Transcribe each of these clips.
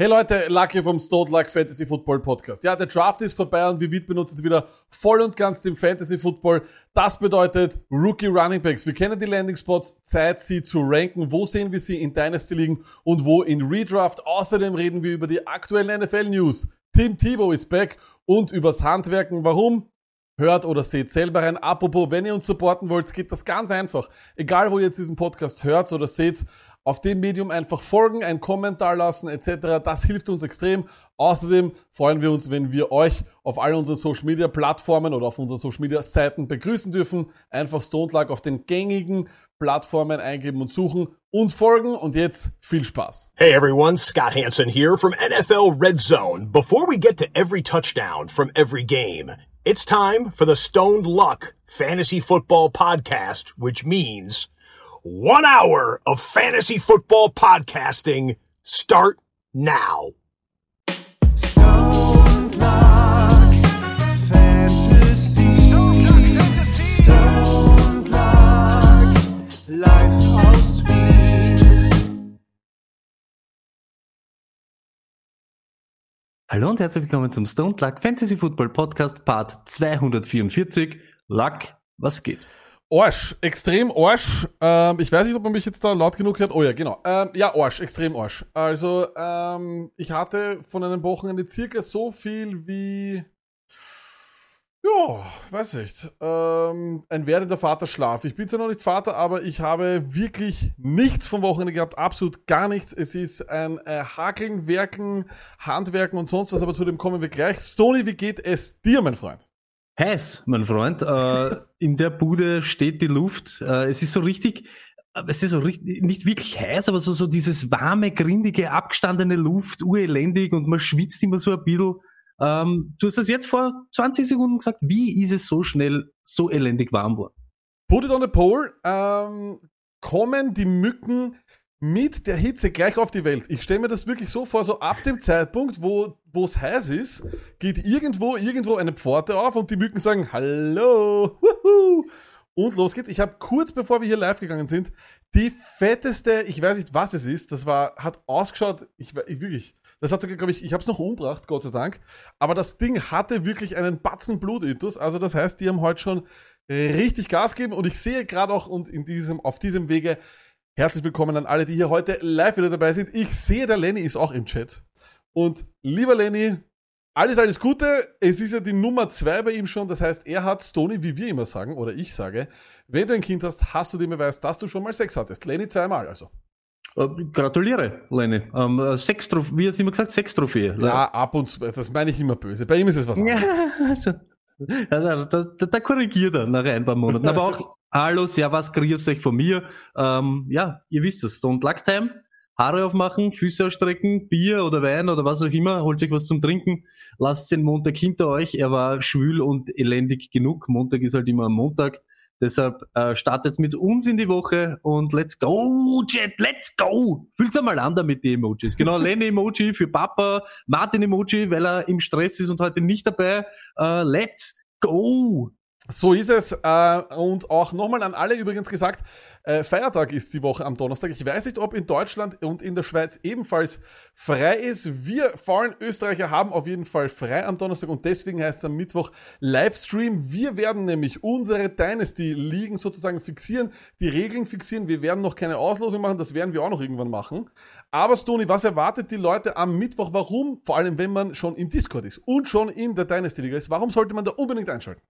Hey Leute, Lucky vom Stone Luck Fantasy Football Podcast. Ja, der Draft ist vorbei und wir uns jetzt wieder voll und ganz dem Fantasy Football. Das bedeutet Rookie Running Backs. Wir kennen die Landing Spots, Zeit sie zu ranken. Wo sehen wir sie in Dynasty liegen und wo in Redraft? Außerdem reden wir über die aktuellen NFL News. Tim Tebow ist back und übers Handwerken. Warum? Hört oder seht selber rein. Apropos, wenn ihr uns supporten wollt, geht das ganz einfach. Egal, wo ihr jetzt diesen Podcast hört oder seht, auf dem Medium einfach folgen, einen Kommentar lassen etc. Das hilft uns extrem. Außerdem freuen wir uns, wenn wir euch auf all unseren Social Media Plattformen oder auf unseren Social Media Seiten begrüßen dürfen. Einfach Stone Luck auf den gängigen Plattformen eingeben und suchen und folgen. Und jetzt viel Spaß. Hey everyone, Scott Hansen here from NFL Red Zone. Before we get to every touchdown from every game, it's time for the Stoned Luck Fantasy Football Podcast, which means one hour of fantasy football podcasting start now. Stone Luck Fantasy. Stone Luck Live aus Wien. Hallo und herzlich willkommen zum Stone Luck Fantasy Football Podcast Part 244. Luck, was geht? Arsch, extrem Arsch. Ähm, ich weiß nicht, ob man mich jetzt da laut genug hört. Oh ja, genau. Ähm, ja, Arsch, extrem Arsch. Also, ähm, ich hatte von einem Wochenende circa so viel wie, ja, weiß nicht, ähm, ein werdender Vaterschlaf. Ich bin zwar noch nicht Vater, aber ich habe wirklich nichts vom Wochenende gehabt, absolut gar nichts. Es ist ein äh, Hakeln, Werken, Handwerken und sonst was, aber zu dem kommen wir gleich. Stony, wie geht es dir, mein Freund? Heiß, mein Freund. Äh, in der Bude steht die Luft. Äh, es ist so richtig, äh, es ist so richtig, nicht wirklich heiß, aber so, so dieses warme, grindige, abgestandene Luft, urelendig und man schwitzt immer so ein bisschen. Ähm, du hast das jetzt vor 20 Sekunden gesagt. Wie ist es so schnell so elendig warm geworden? Put it on the pole. Ähm, kommen die Mücken mit der Hitze gleich auf die Welt. Ich stelle mir das wirklich so vor, so ab dem Zeitpunkt, wo es heiß ist, geht irgendwo irgendwo eine Pforte auf und die Mücken sagen Hallo. Wuhu. Und los geht's. Ich habe kurz bevor wir hier live gegangen sind, die fetteste, ich weiß nicht, was es ist, das war hat ausgeschaut, ich, ich wirklich, das hat sogar, glaube ich, ich habe es noch umgebracht, Gott sei Dank, aber das Ding hatte wirklich einen Batzen Blutintus, also das heißt, die haben heute schon richtig Gas gegeben und ich sehe gerade auch und in diesem auf diesem Wege Herzlich willkommen an alle, die hier heute live wieder dabei sind. Ich sehe, der Lenny ist auch im Chat. Und lieber Lenny, alles, alles Gute. Es ist ja die Nummer zwei bei ihm schon. Das heißt, er hat Stony, wie wir immer sagen, oder ich sage, wenn du ein Kind hast, hast du den Beweis, dass du schon mal Sex hattest. Lenny zweimal also. Äh, gratuliere, Lenny. Ähm, äh, Sex wie hast du immer gesagt, Sextrophäe. Ja, ab und zu. Das meine ich immer böse. Bei ihm ist es was anderes. Ja, da, da, da, korrigiert er nach ein paar Monaten. Aber auch, hallo, servus, grüß euch von mir. Ähm, ja, ihr wisst es, Don't Luck Time. Haare aufmachen, Füße ausstrecken, Bier oder Wein oder was auch immer, holt sich was zum Trinken, lasst den Montag hinter euch. Er war schwül und elendig genug. Montag ist halt immer am Montag. Deshalb äh, startet mit uns in die Woche und let's go, Jet, let's go! Fühlt's einmal an damit die Emojis. Genau, Lenny-Emoji für Papa, Martin-Emoji, weil er im Stress ist und heute nicht dabei. Äh, let's go! So ist es. Äh, und auch nochmal an alle übrigens gesagt, äh, Feiertag ist die Woche am Donnerstag. Ich weiß nicht, ob in Deutschland und in der Schweiz ebenfalls frei ist. Wir faulen Österreicher haben auf jeden Fall frei am Donnerstag und deswegen heißt es am Mittwoch Livestream. Wir werden nämlich unsere Dynasty-Ligen sozusagen fixieren, die Regeln fixieren. Wir werden noch keine Auslosung machen, das werden wir auch noch irgendwann machen. Aber Stony, was erwartet die Leute am Mittwoch? Warum? Vor allem, wenn man schon im Discord ist und schon in der Dynasty-Liga ist. Warum sollte man da unbedingt einschalten?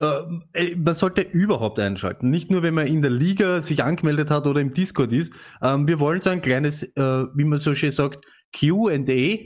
Äh, man sollte überhaupt einschalten. Nicht nur, wenn man in der Liga sich angemeldet hat oder im Discord ist. Ähm, wir wollen so ein kleines, äh, wie man so schön sagt, Q&A,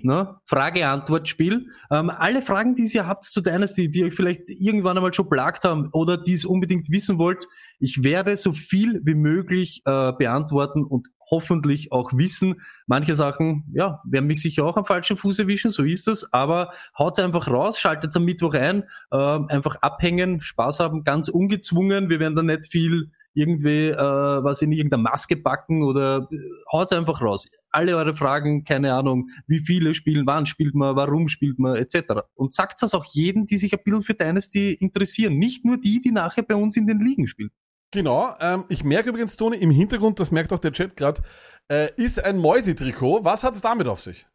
ne? Frage-Antwort-Spiel. Ähm, alle Fragen, die ihr habt zu Dynasty, die euch vielleicht irgendwann einmal schon plagt haben oder die es unbedingt wissen wollt, ich werde so viel wie möglich äh, beantworten und hoffentlich auch wissen. Manche Sachen, ja, werden mich sicher auch am falschen Fuß erwischen, so ist das, aber haut's einfach raus, schaltet's am Mittwoch ein, äh, einfach abhängen, Spaß haben, ganz ungezwungen, wir werden da nicht viel irgendwie äh, was in irgendeiner Maske backen oder äh, haut's einfach raus. Alle eure Fragen, keine Ahnung, wie viele spielen, wann spielt man, warum spielt man, etc. Und sagt das auch jeden, die sich ein bisschen für Dynasty interessieren, nicht nur die, die nachher bei uns in den Ligen spielen. Genau, ähm, ich merke übrigens, Toni, im Hintergrund, das merkt auch der Chat gerade, äh, ist ein Mäusetrikot. Was hat es damit auf sich?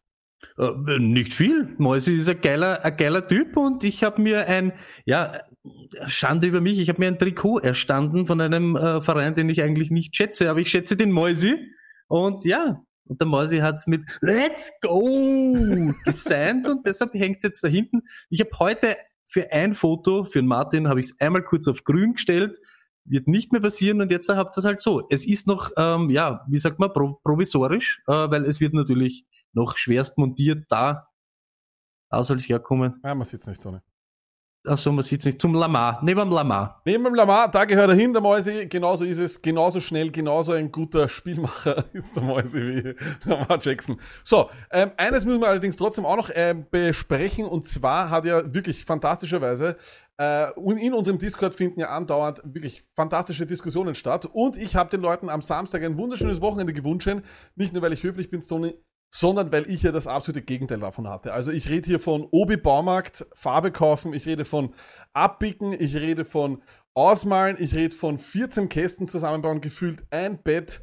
Äh, nicht viel. Moisi ist ein geiler, ein geiler Typ und ich habe mir ein, ja, Schande über mich, ich habe mir ein Trikot erstanden von einem äh, Verein, den ich eigentlich nicht schätze, aber ich schätze den Moisi. Und ja, und der Moisi hat's mit Let's go gesigned und deshalb hängt's jetzt da hinten. Ich habe heute für ein Foto, für den Martin, habe ich es einmal kurz auf grün gestellt, wird nicht mehr passieren und jetzt habt ihr es halt so. Es ist noch, ähm, ja, wie sagt man, pro provisorisch, äh, weil es wird natürlich noch schwerst montiert da. Da soll es herkommen. Ja, man sieht's nicht so. Ne? Achso, man sieht's nicht. Zum Lamar, neben dem Lamar. Neben dem Lamar, da gehört er hin, der Mäusi. Genauso ist es, genauso schnell, genauso ein guter Spielmacher ist der Mäusi wie Lamar Jackson. So, ähm, eines müssen wir allerdings trotzdem auch noch ähm, besprechen. Und zwar hat ja wirklich fantastischerweise äh, in unserem Discord finden ja andauernd wirklich fantastische Diskussionen statt. Und ich habe den Leuten am Samstag ein wunderschönes Wochenende gewünscht. Nicht nur, weil ich höflich bin, Tony, sondern weil ich ja das absolute Gegenteil davon hatte. Also ich rede hier von Obi Baumarkt, Farbe kaufen, ich rede von Abbicken, ich rede von Ausmalen, ich rede von 14 Kästen zusammenbauen, gefühlt ein Bett.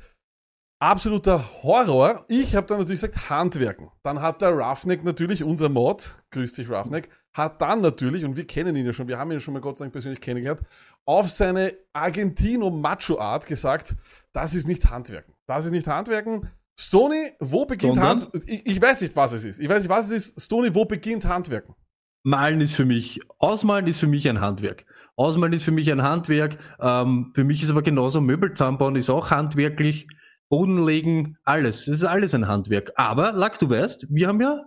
Absoluter Horror. Ich habe dann natürlich gesagt, Handwerken. Dann hat der Roughneck natürlich, unser Mod, grüß dich Roughneck, hat dann natürlich, und wir kennen ihn ja schon, wir haben ihn schon mal Gott sei Dank persönlich kennengelernt, auf seine Argentino-Macho-Art gesagt, das ist nicht Handwerken. Das ist nicht Handwerken, Stony, wo beginnt Hand? Ich, ich, weiß nicht, was es ist. Ich weiß nicht, was es ist. Stony, wo beginnt Handwerken? Malen ist für mich, Ausmalen ist für mich ein Handwerk. Ausmalen ist für mich ein Handwerk. Ähm, für mich ist aber genauso Möbel zusammenbauen ist auch handwerklich. Boden legen, alles. Das ist alles ein Handwerk. Aber, Lack, du weißt, wir haben ja,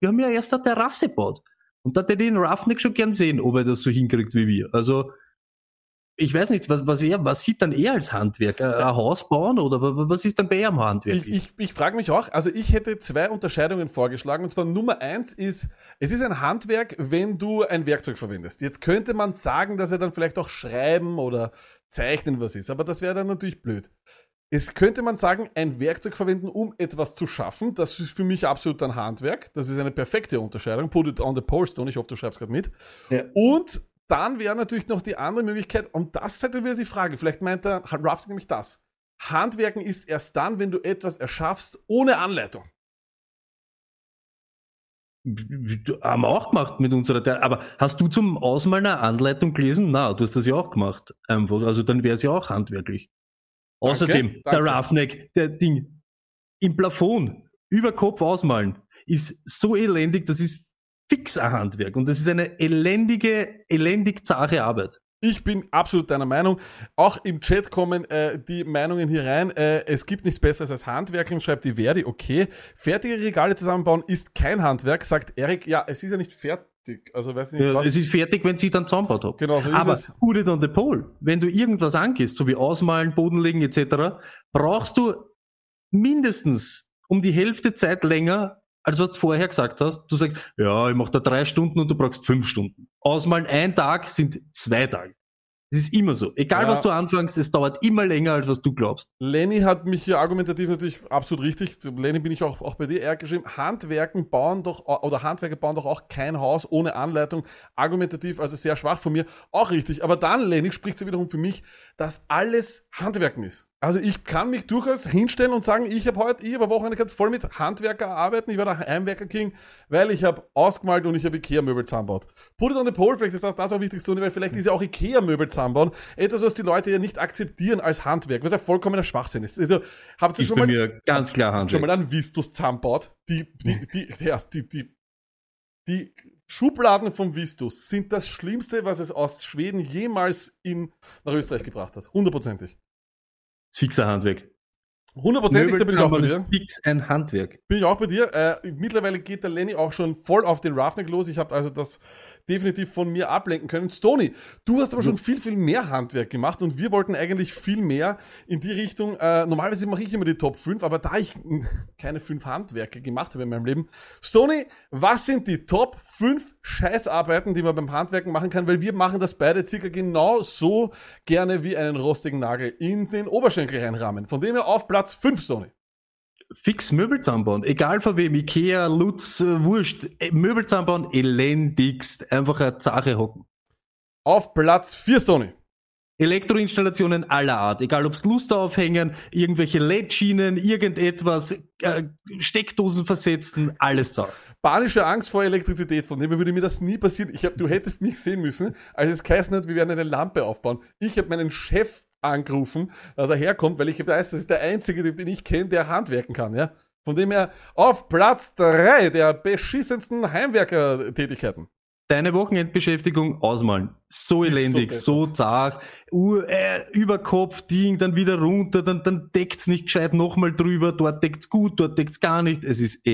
wir haben ja erst eine Terrasse gebaut. Und da hätte ich den Roughneck schon gern sehen, ob er das so hinkriegt wie wir. Also, ich weiß nicht, was, was er, was sieht dann er als Handwerk? Ein, ein Haus bauen oder was ist dann bei ihm Handwerk? Ich, ich, ich frage mich auch, also ich hätte zwei Unterscheidungen vorgeschlagen. Und zwar Nummer eins ist, es ist ein Handwerk, wenn du ein Werkzeug verwendest. Jetzt könnte man sagen, dass er dann vielleicht auch schreiben oder zeichnen was ist, aber das wäre dann natürlich blöd. Es könnte man sagen, ein Werkzeug verwenden, um etwas zu schaffen. Das ist für mich absolut ein Handwerk. Das ist eine perfekte Unterscheidung. Put it on the Polestone. Ich hoffe, du schreibst gerade mit. Ja. Und dann wäre natürlich noch die andere Möglichkeit, und das ist halt wieder die Frage, vielleicht meint der Ruff nämlich das. Handwerken ist erst dann, wenn du etwas erschaffst ohne Anleitung. Haben wir auch gemacht mit unserer, aber hast du zum Ausmalen eine Anleitung gelesen? Na, du hast das ja auch gemacht. Einfach, also dann wäre es ja auch handwerklich. Außerdem, danke, der Roughneck, der Ding, im Plafond, über Kopf ausmalen, ist so elendig, das ist fix ein Handwerk und das ist eine elendige, elendig zahre Arbeit. Ich bin absolut deiner Meinung. Auch im Chat kommen äh, die Meinungen hier rein. Äh, es gibt nichts Besseres als Handwerken, schreibt die Verdi. Okay. Fertige Regale zusammenbauen ist kein Handwerk, sagt Erik. Ja, es ist ja nicht fertig. Also weiß nicht, ja, was. Es ist fertig, wenn sie dann zusammenbaut hat. Genau, so ist Aber es. put it on the pole. Wenn du irgendwas angehst, so wie Ausmalen, Boden legen etc., brauchst du mindestens um die Hälfte Zeit länger als was du vorher gesagt hast. Du sagst, ja, ich mache da drei Stunden und du brauchst fünf Stunden. Ausmalen ein Tag sind zwei Tage. Es ist immer so. Egal ja. was du anfängst, es dauert immer länger, als was du glaubst. Lenny hat mich hier argumentativ natürlich absolut richtig. Lenny bin ich auch, auch bei dir eher geschrieben. Handwerken bauen doch, oder Handwerker bauen doch auch kein Haus ohne Anleitung. Argumentativ, also sehr schwach von mir. Auch richtig. Aber dann, Lenny, spricht sie wiederum für mich, dass alles Handwerken ist. Also ich kann mich durchaus hinstellen und sagen, ich habe heute, ich habe Wochenende gehabt, voll mit Handwerker arbeiten. Ich war der Heimwerker King, weil ich habe ausgemalt und ich habe Ikea-Möbel zusammengebaut. Put it on the pole, vielleicht ist auch das auch wichtigste, weil vielleicht ist ja auch Ikea-Möbel zusammenbauen etwas, was die Leute ja nicht akzeptieren als Handwerk, was ja vollkommener Schwachsinn ist. Also, habt ihr schon mal, mir ganz klar Handwerk. schon mal an Vistus zusammenbaut? Die, die, die, die, die, die Schubladen vom Vistus sind das Schlimmste, was es aus Schweden jemals in, nach Österreich gebracht hat. Hundertprozentig. Fixer Handwerk. Hundertprozentig, da bin ich auch bei dir. Fix ein Handwerk. Bin ich auch bei dir. Äh, mittlerweile geht der Lenny auch schon voll auf den Roughneck los. Ich habe also das definitiv von mir ablenken können. Stony, du hast aber schon viel, viel mehr Handwerk gemacht und wir wollten eigentlich viel mehr in die Richtung. Äh, normalerweise mache ich immer die Top 5, aber da ich keine fünf Handwerke gemacht habe in meinem Leben. Stony, was sind die Top 5 Scheißarbeiten, die man beim Handwerken machen kann? Weil wir machen das beide circa genau so gerne wie einen rostigen Nagel in den Oberschenkel reinrahmen. Von dem her auf Platz 5, Stony fix Möbel zusammenbauen. Egal von wem, Ikea, Lutz, äh, Wurscht. Äh, Möbel zusammenbauen, elendigst. Einfach eine Sache hocken. Auf Platz 4, Stony. Elektroinstallationen aller Art, egal ob's Luster aufhängen, irgendwelche LED-Schienen, irgendetwas, äh, Steckdosen versetzen, alles Zeug. Panische Angst vor Elektrizität, von dem würde mir das nie passieren. Ich hab, du hättest mich sehen müssen, als es geheißen hat, wir werden eine Lampe aufbauen. Ich habe meinen Chef angerufen, dass er herkommt, weil ich weiß, das ist der einzige, den ich kenne, der handwerken kann, ja. Von dem her auf Platz drei der beschissensten Heimwerkertätigkeiten. Deine Wochenendbeschäftigung ausmalen. So so elendig, besser. so zart. Uh, äh, über Kopf, Ding, dann wieder runter, dann, dann deckt's nicht gescheit nochmal drüber, dort deckt's gut, dort deckt's gar nicht. Es ist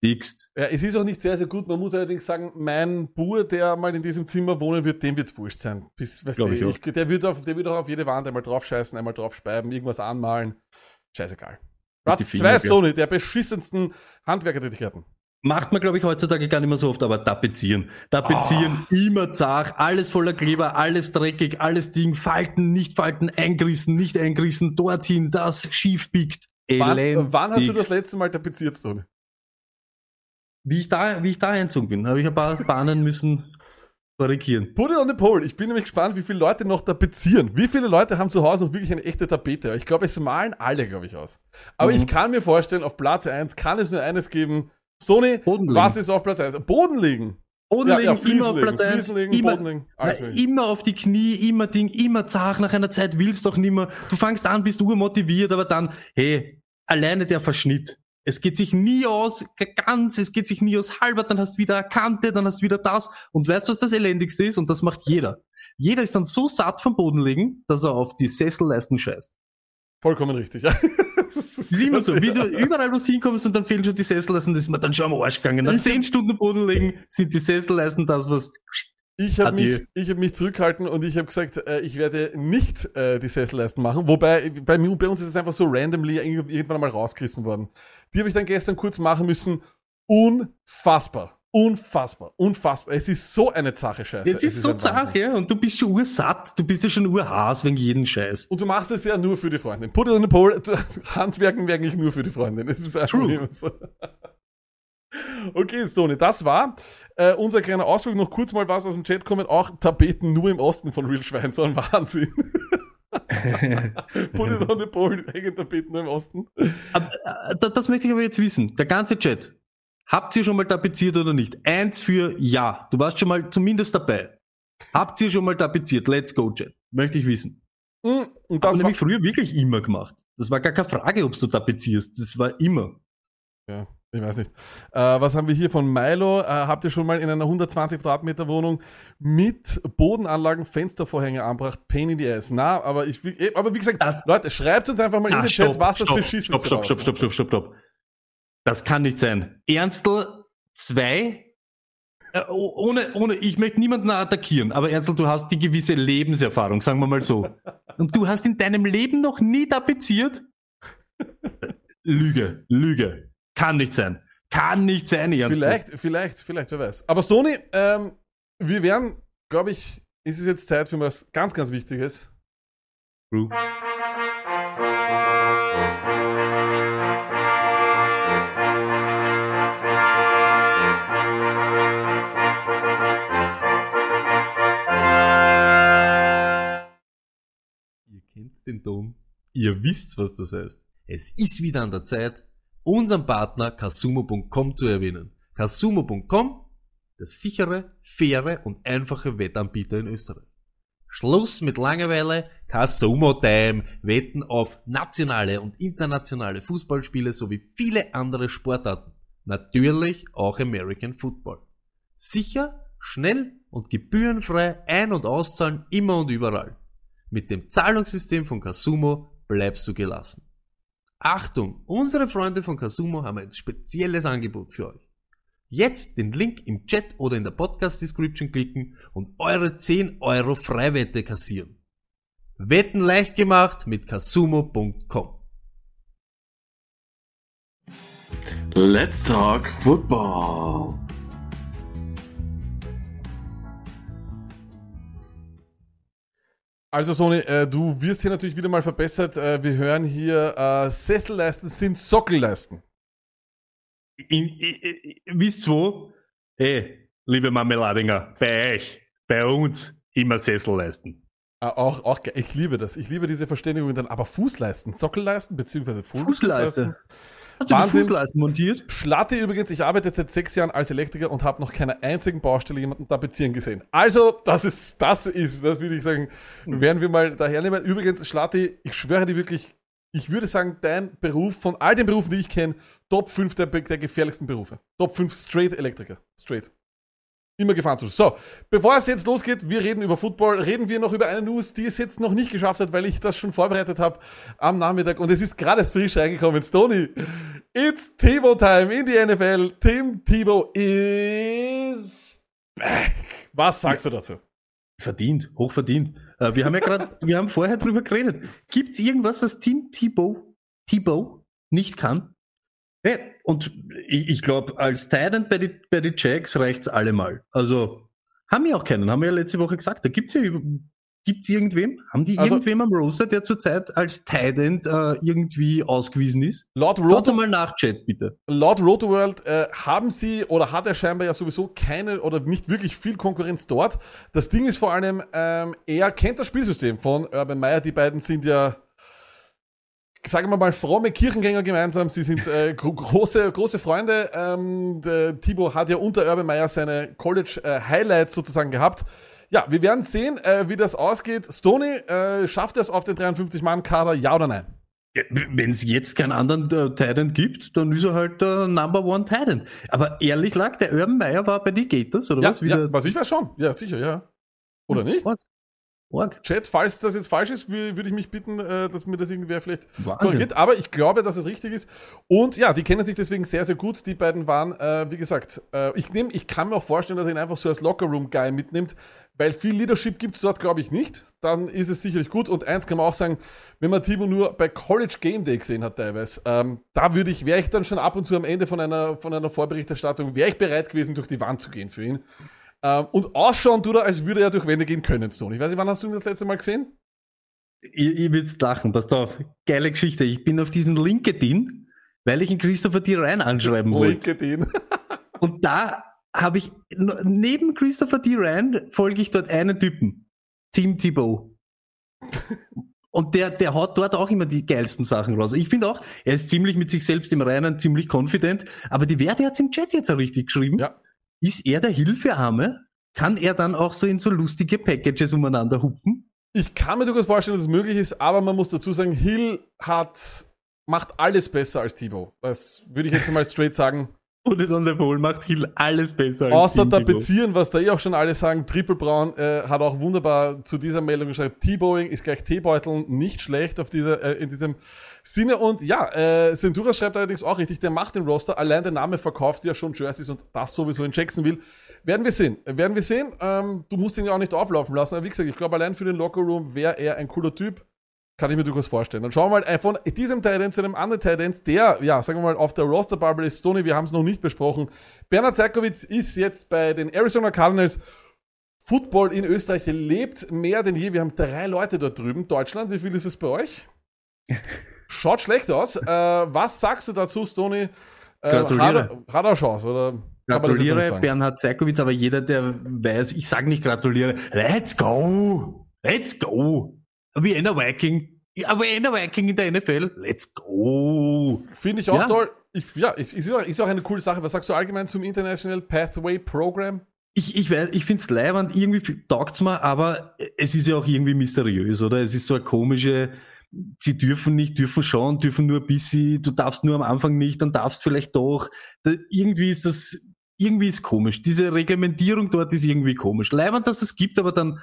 elendigst. Ja, es ist auch nicht sehr, sehr gut. Man muss allerdings sagen, mein Bur, der mal in diesem Zimmer wohnen wird, dem wird's wurscht sein. Bis, weißt du, ich ich, der, wird auf, der wird auch auf jede Wand einmal draufscheißen, einmal draufspeiben, irgendwas anmalen. Scheißegal. Platz Finger, zwei, gell? Stoney, der beschissensten Handwerkertätigkeiten. Macht man, glaube ich, heutzutage gar nicht mehr so oft, aber tapezieren. Tapezieren, Ah. immer zart, alles voller Kleber, alles dreckig, alles Ding, Falten, nicht Falten, eingerissen, nicht eingerissen, dorthin, das schief biegt. Wann, wann hast du das letzte Mal tapeziert, Stoney? Wie ich da, wie ich da einzogen bin, habe ich ein paar Bahnen müssen korrigieren. Put it on the pole. Ich bin nämlich gespannt, wie viele Leute noch tapezieren. Wie viele Leute haben zu Hause noch wirklich eine echte Tapete? Ich glaube, es malen alle, glaube ich, aus. Aber Mhm. ich kann mir vorstellen, auf Platz eins kann es nur eines geben. Legen. was ist auf Platz eins? Boden legen. Boden Ja, ja, legen, Fliesen immer auf Platz 1, Fliesen legen, immer, na, mögliche. immer auf die Knie, immer Ding, immer zart, nach einer Zeit willst doch nimmer. Du fangst an, bist urmotiviert, aber dann, hey, alleine der Verschnitt. Es geht sich nie aus, ganz, es geht sich nie aus halber, dann hast du wieder eine Kante, dann hast du wieder das. Und weißt du, was das Elendigste ist? Und das macht jeder. Jeder ist dann so satt vom Boden legen, dass er auf die Sesselleisten scheißt. Vollkommen richtig, ja. Das Das ist immer so, wie du überall was hinkommst und dann fehlen schon die Sesselleisten, das ist mir dann schon am Arsch gegangen. Nach zehn Stunden Boden legen sind die Sesselleisten das, was Ich habe mich, ich hab mich zurückhalten und ich habe gesagt, äh, ich werde nicht äh, die Sesselleisten machen. Wobei bei, mir, bei uns ist es einfach so randomly irg- irgendwann mal rausgerissen worden. Die habe ich dann gestern kurz machen müssen. Unfassbar. Unfassbar. Unfassbar. Es ist so eine zache Scheiße. Jetzt Es ist so Wahnsinn. ja, und du bist schon ursatt, du bist ja schon urhaas wegen jeden Scheiß. Und du machst es ja nur für die Freundin. Put it on the pole. Handwerken eigentlich nur für die Freundin. Es ist einfach True. so. Okay, Stoney, das war äh, unser kleiner Ausflug. Noch kurz mal was aus dem Chat kommen. Auch Tapeten nur im Osten von Real Schwein. So ein Wahnsinn. Put it on the pole. Hängen Tapeten nur im Osten. Aber, äh, da- das möchte ich aber jetzt wissen. Der ganze Chat. Habt ihr schon mal tapeziert oder nicht? Eins für Ja. Du warst schon mal zumindest dabei. Habt ihr schon mal tapeziert? Let's go, Chat. Möchte ich wissen. Mm, Und Das war, nämlich früher wirklich immer gemacht. Das war gar keine Frage, ob du tapezierst. Das war immer. ja, ich weiß nicht. Äh, was haben wir hier von Milo? Äh, habt ihr schon mal in einer 120 Quadratmeter Wohnung mit Bodenanlagen Fenstervorhänge anbracht? Pain in the ass. Na, aber ich, will- eh, aber wie gesagt, Ah. Leute, schreibt uns einfach mal in Ah, den Chat, was das beschissenste stopp, stopp, stopp, stopp, stopp, stopp, stopp. Das kann nicht sein. Ernstl 2? Äh, oh- ohne, ohne, ich möchte niemanden attackieren, aber Ernstl, du hast die gewisse Lebenserfahrung, sagen wir mal so. Und du hast in deinem Leben noch nie tapeziert? Lüge, Lüge. Kann nicht sein. Kann nicht sein, Ernstl. Vielleicht, vielleicht, vielleicht, wer weiß. Aber Stoney, ähm, wir werden, glaube ich, ist es jetzt Zeit für was ganz, ganz Wichtiges. True. Ihr kennt den Ton. Ihr wisst, was das heißt. Es ist wieder an der Zeit, unseren Partner Kasumo.com zu erwähnen. Kasumo.com, der sichere, faire und einfache Wettanbieter in Österreich. Schluss mit Langeweile, Kasumo Time, Wetten auf nationale und internationale Fußballspiele sowie viele andere Sportarten. Natürlich auch American Football. Sicher, schnell und gebührenfrei ein- und auszahlen immer und überall. Mit dem Zahlungssystem von Kasumo bleibst du gelassen. Achtung, unsere Freunde von Kasumo haben ein spezielles Angebot für euch. Jetzt den Link im Chat oder in der Podcast Description klicken und eure 10 Euro Freiwette kassieren. Wetten leicht gemacht mit kasumo.com. Let's talk football. Also Sony, äh, du wirst hier natürlich wieder mal verbessert. Äh, wir hören hier, äh, Sesselleisten sind Sockelleisten. In, in, in, wisst wo? Hey, liebe Marmeladinger, bei euch, bei uns immer Sessel leisten. Ah, Auch, auch, ich liebe das. Ich liebe diese Verständigung dann, aber Fußleisten, Sockelleisten, beziehungsweise Fuß- Fußleiste. Hast du Wahnsinn. die Fußleisten montiert? Schlatte übrigens, ich arbeite seit sechs Jahren als Elektriker und habe noch keine einzigen Baustelle jemanden da beziehen gesehen. Also, das ist, das ist, das würde ich sagen, werden wir mal dahernehmen. Übrigens, Schlatte, ich schwöre dir wirklich, ich würde sagen, dein Beruf von all den Berufen, die ich kenne, Top 5 der, der gefährlichsten Berufe. Top 5 Straight Elektriker. Straight. Immer gefahren zu. So, bevor es jetzt losgeht, wir reden über Football, reden wir noch über eine News, die es jetzt noch nicht geschafft hat, weil ich das schon vorbereitet habe am Nachmittag und es ist gerade frisch reingekommen. Stoney, it's Tebow Time in die NFL. Tim Tebow is back. Was sagst du dazu? Verdient, hochverdient. Äh, wir haben ja gerade, wir haben vorher drüber geredet. Gibt's irgendwas, was Team Thibaut, Thibaut nicht kann? Hey, und ich, ich glaube, als Titan bei die, bei die Jacks reicht's allemal. Also, haben wir auch keinen, haben wir ja letzte Woche gesagt. Da gibt's ja, gibt's irgendwem? Haben die Also- irgendwem am Roster, der zurzeit als Titan äh, irgendwie ausgewiesen ist? Laut Roto, mal nach, Chat, bitte. laut Rotoworld äh, haben sie oder hat er scheinbar ja sowieso keine oder nicht wirklich viel Konkurrenz dort. Das Ding ist vor allem, ähm, er kennt das Spielsystem von Urban Meyer. Die beiden sind ja sagen wir mal, fromme Kirchengänger gemeinsam. Sie sind äh, gro große, große Freunde. Ähm, der Thibaut hat ja unter Urban Meyer seine College äh, sozusagen gehabt. Ja, wir werden sehen, äh, wie das ausgeht. Stoney, äh, schafft er es auf den 53-Mann-Kader, ja oder nein? Wenn es jetzt keinen anderen äh, Titan gibt, dann ist er halt der Number One Titan. Aber ehrlich lag, der Urban Meyer war bei die Gators, oder Ja, was? ja, was ich weiß schon. Ja, sicher, ja. Oder nicht? Org. Chat, falls das jetzt falsch ist, wü- würde ich mich bitten, äh, dass mir das irgendwer vielleicht Wahnsinn. korrigiert. Aber ich glaube, dass es richtig ist. Und ja, die kennen sich deswegen sehr, sehr gut. Die beiden waren, äh, wie gesagt, äh, ich nehme, ich kann mir auch vorstellen, dass er ihn einfach so als Lockerroom-Guy mitnimmt, weil viel Leadership gibt's dort, glaube ich, nicht. Dann ist es sicherlich gut. Und eins kann man auch sagen, wenn man Timo nur bei College Game Day gesehen hat teilweise, ähm, da würde ich, wäre ich dann schon ab und zu am Ende von einer, von einer Vorberichterstattung, wäre ich bereit gewesen, durch die Wand zu gehen für ihn. Ähm, und ausschauen tut er, als würde er durch Wände gehen können, Stone. Ich weiß nicht, wann hast du ihn das letzte Mal gesehen? Ihr, ihr würdet lachen, passt auf. Geile Geschichte. Ich bin auf diesen LinkedIn, weil ich einen Christopher D. Ryan anschreiben wollte. LinkedIn. Und da habe ich, neben Christopher D. Ryan folge ich dort einen Typen. Tim Thibault. Und der, der haut dort auch immer die geilsten Sachen raus. Ich finde auch, er ist ziemlich mit sich selbst im Reinen, ziemlich confident. Aber die Werte hat's im Chat jetzt auch richtig geschrieben. Ja. Ist er der Hilfearme? Kann er dann auch so in so lustige Packages umeinander hupfen? Ich kann mir durchaus vorstellen, dass es möglich ist, aber man muss dazu sagen, Hill hat, macht alles besser als Thibaut. Das würde ich jetzt mal straight sagen. Und on the Pole macht Hill alles besser als Außer. Beziehen, was da eh auch schon alle sagen, Triple Brown äh, hat auch wunderbar zu dieser Meldung geschrieben, T-Boeing ist gleich T-Beuteln, nicht schlecht auf dieser, äh, in diesem Sinne. Und ja, äh, Centura schreibt allerdings auch richtig, der macht den Roster, allein der Name verkauft ja schon Jerseys und das sowieso in Jacksonville. Werden wir sehen. Werden wir sehen. Ähm, du musst ihn ja auch nicht auflaufen lassen. Aber wie gesagt, ich glaube, allein für den Lockerroom wäre er ein cooler Typ. Kann ich mir durchaus vorstellen. Dann schauen wir mal äh, von diesem Titan zu einem anderen Titan, der, ja, sagen wir mal, auf der Roster-Bubble ist. Stoney, wir haben es noch nicht besprochen. Bernhard Zerkowitz ist jetzt bei den Arizona Cardinals. Football in Österreich lebt mehr denn je. Wir haben drei Leute dort drüben. Deutschland, wie viel ist es bei euch? Schaut schlecht aus. Äh, was sagst du dazu, Stoney? Äh, Gratuliere. Hat, hat er Chance, oder? Gratuliere? Bernhard Zerkowitz, aber jeder, der weiß, ich sage nicht gratuliere. Let's go! Let's go! Einer Viking. Einer Viking in der NFL. Let's go! Finde ich auch Ja. toll. Ich, ja, ist, ist, auch, ist auch eine coole Sache. Was sagst du allgemein zum International Pathway Program? Ich, ich weiß, ich find's leiwand, irgendwie taugt's mir, aber es ist ja auch irgendwie mysteriös, oder? Es ist so eine komische, sie dürfen nicht, dürfen schon, dürfen nur ein bisschen, du darfst nur am Anfang nicht, dann darfst vielleicht doch. Da, irgendwie ist das, irgendwie ist komisch. Diese Reglementierung dort ist irgendwie komisch. Leiwand, dass es gibt, aber dann,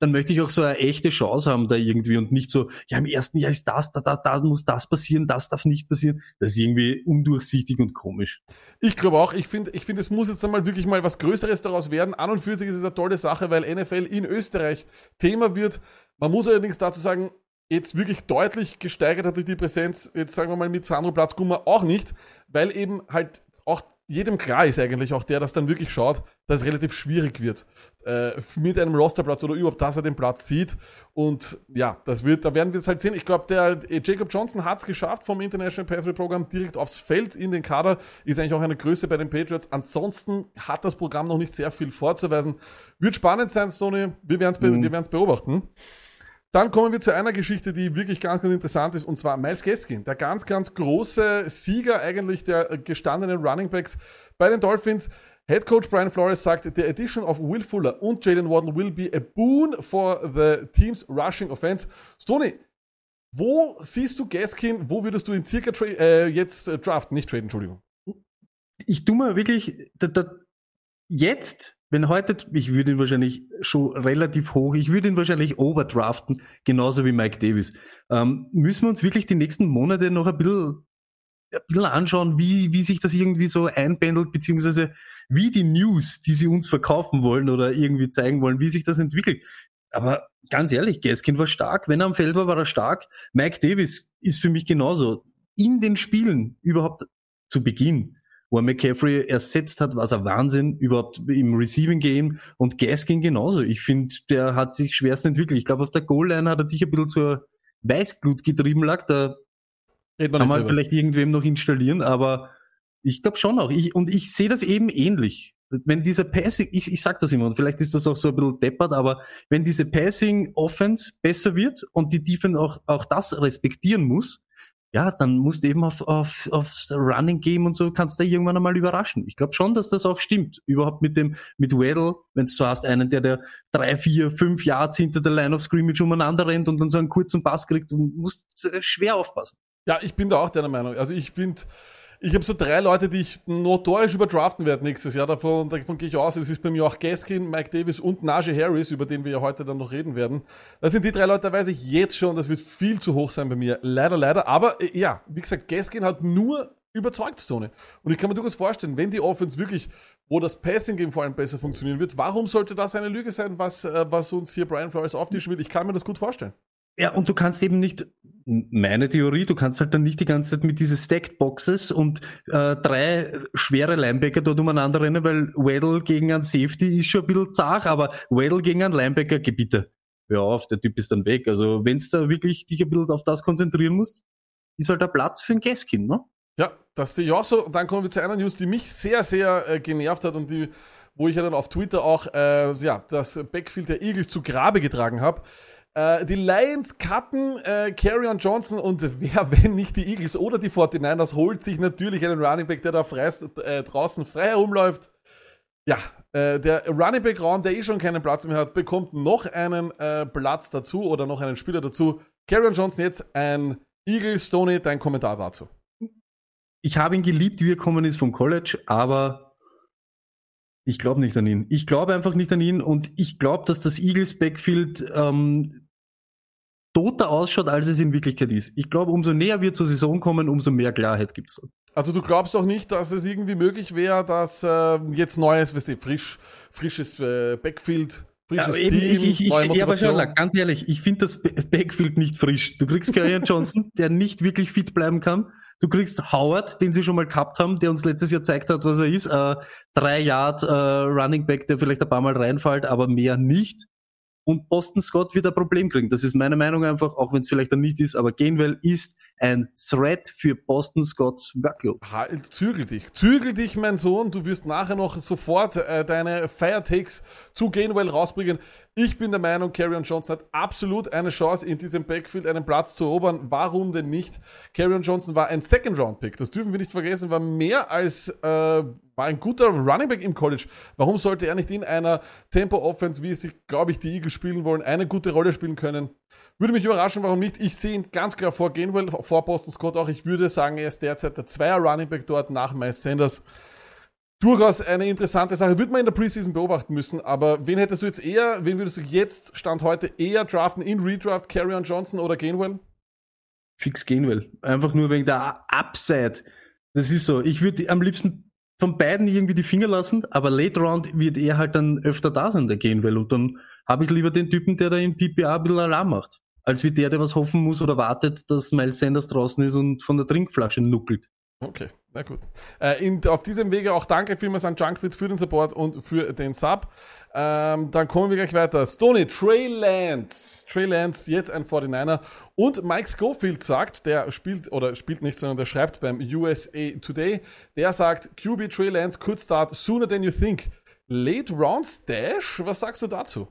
dann möchte ich auch so eine echte Chance haben da irgendwie und nicht so, ja, im ersten Jahr ist das, da, da, da muss das passieren, das darf nicht passieren. Das ist irgendwie undurchsichtig und komisch. Ich glaube auch, ich finde, ich finde, es muss jetzt einmal wirklich mal was Größeres daraus werden. An und für sich ist es eine tolle Sache, weil NFL in Österreich Thema wird. Man muss allerdings dazu sagen, jetzt wirklich deutlich gesteigert hat sich die Präsenz, jetzt sagen wir mal mit Sandro Platzgummer auch nicht, weil eben halt auch jedem klar ist eigentlich, auch der das dann wirklich schaut, dass es relativ schwierig wird äh, mit einem Rosterplatz oder überhaupt, dass er den Platz sieht. Und ja, das wird, da werden wir es halt sehen. Ich glaube, der äh, Jacob Johnson hat es geschafft vom International Pathway Programm direkt aufs Feld in den Kader. Ist eigentlich auch eine Größe bei den Patriots. Ansonsten hat das Programm noch nicht sehr viel vorzuweisen. Wird spannend sein, Stoney. Wir werden es be werden's beobachten. Dann kommen wir zu einer Geschichte, die wirklich ganz, ganz interessant ist, und zwar Miles Gaskin, der ganz, ganz große Sieger eigentlich der gestandenen Running Backs bei den Dolphins. Head Coach Brian Flores sagt, the addition of Will Fuller und Jalen Waddle will be a boon for the team's rushing offense. Stoney, wo siehst du Gaskin, wo würdest du ihn circa äh, jetzt äh, draften, nicht traden, Entschuldigung. Ich tu mir wirklich, da, da, jetzt, wenn heute, ich würde ihn wahrscheinlich schon relativ hoch, ich würde ihn wahrscheinlich overdraften, genauso wie Mike Davis. Ähm, müssen wir uns wirklich die nächsten Monate noch ein bisschen, ein bisschen anschauen, wie, wie sich das irgendwie so einpendelt, beziehungsweise wie die News, die sie uns verkaufen wollen oder irgendwie zeigen wollen, wie sich das entwickelt. Aber ganz ehrlich, Gaskin war stark. Wenn er am Feld war, war er stark. Mike Davis ist für mich genauso. In den Spielen überhaupt zu Beginn, wo er McCaffrey ersetzt hat, war er Wahnsinn. Überhaupt im Receiving Game und Gaskin genauso. Ich finde, der hat sich schwerst entwickelt. Ich glaube, auf der Goal-Line hat er dich ein bisschen zur Weißglut getrieben lag. Da Reden wir kann man drüber. vielleicht irgendwem noch installieren, aber ich glaube schon auch. Ich, und ich sehe das eben ähnlich. Wenn dieser Passing, ich, ich sag das immer, und vielleicht ist das auch so ein bisschen deppert, aber wenn diese Passing Offense besser wird und die Defense auch, auch das respektieren muss, ja, dann musst du eben auf, auf, aufs Running Game und so kannst du irgendwann einmal überraschen. Ich glaube schon, dass das auch stimmt. Überhaupt mit dem, mit Weddle, wenn du so hast, einen, der, der drei, vier, fünf Yards hinter der Line of Scrimmage umeinander rennt und dann so einen kurzen Pass kriegt, du musst äh, schwer aufpassen. Ja, ich bin da auch deiner Meinung. Also ich finde, ich habe so drei Leute, die ich notorisch überdraften werde nächstes Jahr. Davon, davon gehe ich aus. Es ist bei mir auch Gaskin, Mike Davis und Najee Harris, über den wir ja heute dann noch reden werden. Das sind die drei Leute, da weiß ich jetzt schon, das wird viel zu hoch sein bei mir. Leider, leider. Aber äh, ja, wie gesagt, Gaskin hat nur überzeugt, Stone. Und ich kann mir durchaus vorstellen, wenn die Offense wirklich, wo das Passing-Game vor allem besser funktionieren wird, warum sollte das eine Lüge sein, was, äh, was uns hier Brian Flores auftischen will? Ich kann mir das gut vorstellen. Ja, und du kannst eben nicht, meine Theorie, du kannst halt dann nicht die ganze Zeit mit diese Stacked Boxes und äh, drei schwere Linebacker dort umeinander rennen, weil Weddle gegen einen Safety ist schon ein bisschen zart, aber Weddle gegen einen Linebacker, geh bitte. Hör auf, der Typ ist dann weg. Also wenn's da wirklich dich ein bisschen auf das konzentrieren musst, ist halt der Platz für ein Gaskin, ne? Ja, das sehe ich auch so. Und dann kommen wir zu einer News, die mich sehr, sehr äh, genervt hat und die, wo ich ja dann auf Twitter auch äh, ja, das Backfield der Eagles zu Grabe getragen habe. Äh, die Lions cutten äh, Carrion Johnson und wer, wenn nicht die Eagles oder die 49ers, holt sich natürlich einen Running Back, der da frei, äh, draußen frei herumläuft. Ja, äh, der Running Back Raum, der eh schon keinen Platz mehr hat, bekommt noch einen äh, Platz dazu oder noch einen Spieler dazu. Carrion Johnson jetzt ein Eagles, Stoney, dein Kommentar dazu. Ich habe ihn geliebt, wie er gekommen ist vom College, aber ich glaube nicht an ihn. Ich glaube einfach nicht an ihn und ich glaube, dass das Eagles Backfield ähm, toter ausschaut, als es in Wirklichkeit ist. Ich glaube, umso näher wir zur Saison kommen, umso mehr Klarheit gibt's. Also du glaubst doch nicht, dass es irgendwie möglich wäre, dass äh, jetzt neues, weißt du, frisch, frisches äh, Backfield, frisches Ja, Team, ich, ich, neue ich, aber schon, ganz ehrlich, ich finde das Ba- Backfield nicht frisch. Du kriegst Kerryon Johnson, der nicht wirklich fit bleiben kann. Du kriegst Howard, den sie schon mal gehabt haben, der uns letztes Jahr gezeigt hat, was er ist. Äh, drei Yard äh, Running Back, der vielleicht ein paar Mal reinfällt, aber mehr nicht. Und Boston Scott wird ein Problem kriegen. Das ist meine Meinung einfach, auch wenn es vielleicht dann nicht ist, aber Gainwell ist ein Threat für Boston Scotts Workload. Halt, zügel dich. Zügel dich, mein Sohn. Du wirst nachher noch sofort äh, deine Firetakes zu Gainwell rausbringen. Ich bin der Meinung, Carrion Johnson hat absolut eine Chance, in diesem Backfield einen Platz zu erobern. Warum denn nicht? Carrion Johnson war ein Second-Round-Pick. Das dürfen wir nicht vergessen. War mehr als, äh, war ein guter Running Back im College. Warum sollte er nicht in einer Tempo-Offense, wie es sich, glaube ich, die Eagles spielen wollen, eine gute Rolle spielen können? Würde mich überraschen, warum nicht. Ich sehe ihn ganz klar vor Gainwell, vor Boston Scott auch. Ich würde sagen, er ist derzeit der Zweier Running Back dort nach Miles Sanders. Durchaus eine interessante Sache. Wird man in der Preseason beobachten müssen. Aber wen hättest du jetzt eher, wen würdest du jetzt, Stand heute, eher draften in Redraft, Carrion Johnson oder Gainwell? Fix Gainwell. Einfach nur wegen der Upside. Das ist so. Ich würde am liebsten von beiden irgendwie die Finger lassen, aber Late Round wird er halt dann öfter da sein, der Gainwell. Und dann habe ich lieber den Typen, der da im PPA ein bisschen Alarm macht. Als wie der, der was hoffen muss oder wartet, dass Miles Sanders draußen ist und von der Trinkflasche nuckelt. Okay, na gut. Äh, in, auf diesem Wege auch danke vielmals an Junkwitz für den Support und für den Sub. Ähm, dann kommen wir gleich weiter. Stoney, Trey Lance. Trey Lance, jetzt ein 49er. Und Mike Schofield sagt, der spielt, oder spielt nicht, sondern der schreibt beim USA Today, der sagt, QB Trey Lance could start sooner than you think. Late Round Stash? Was sagst du dazu?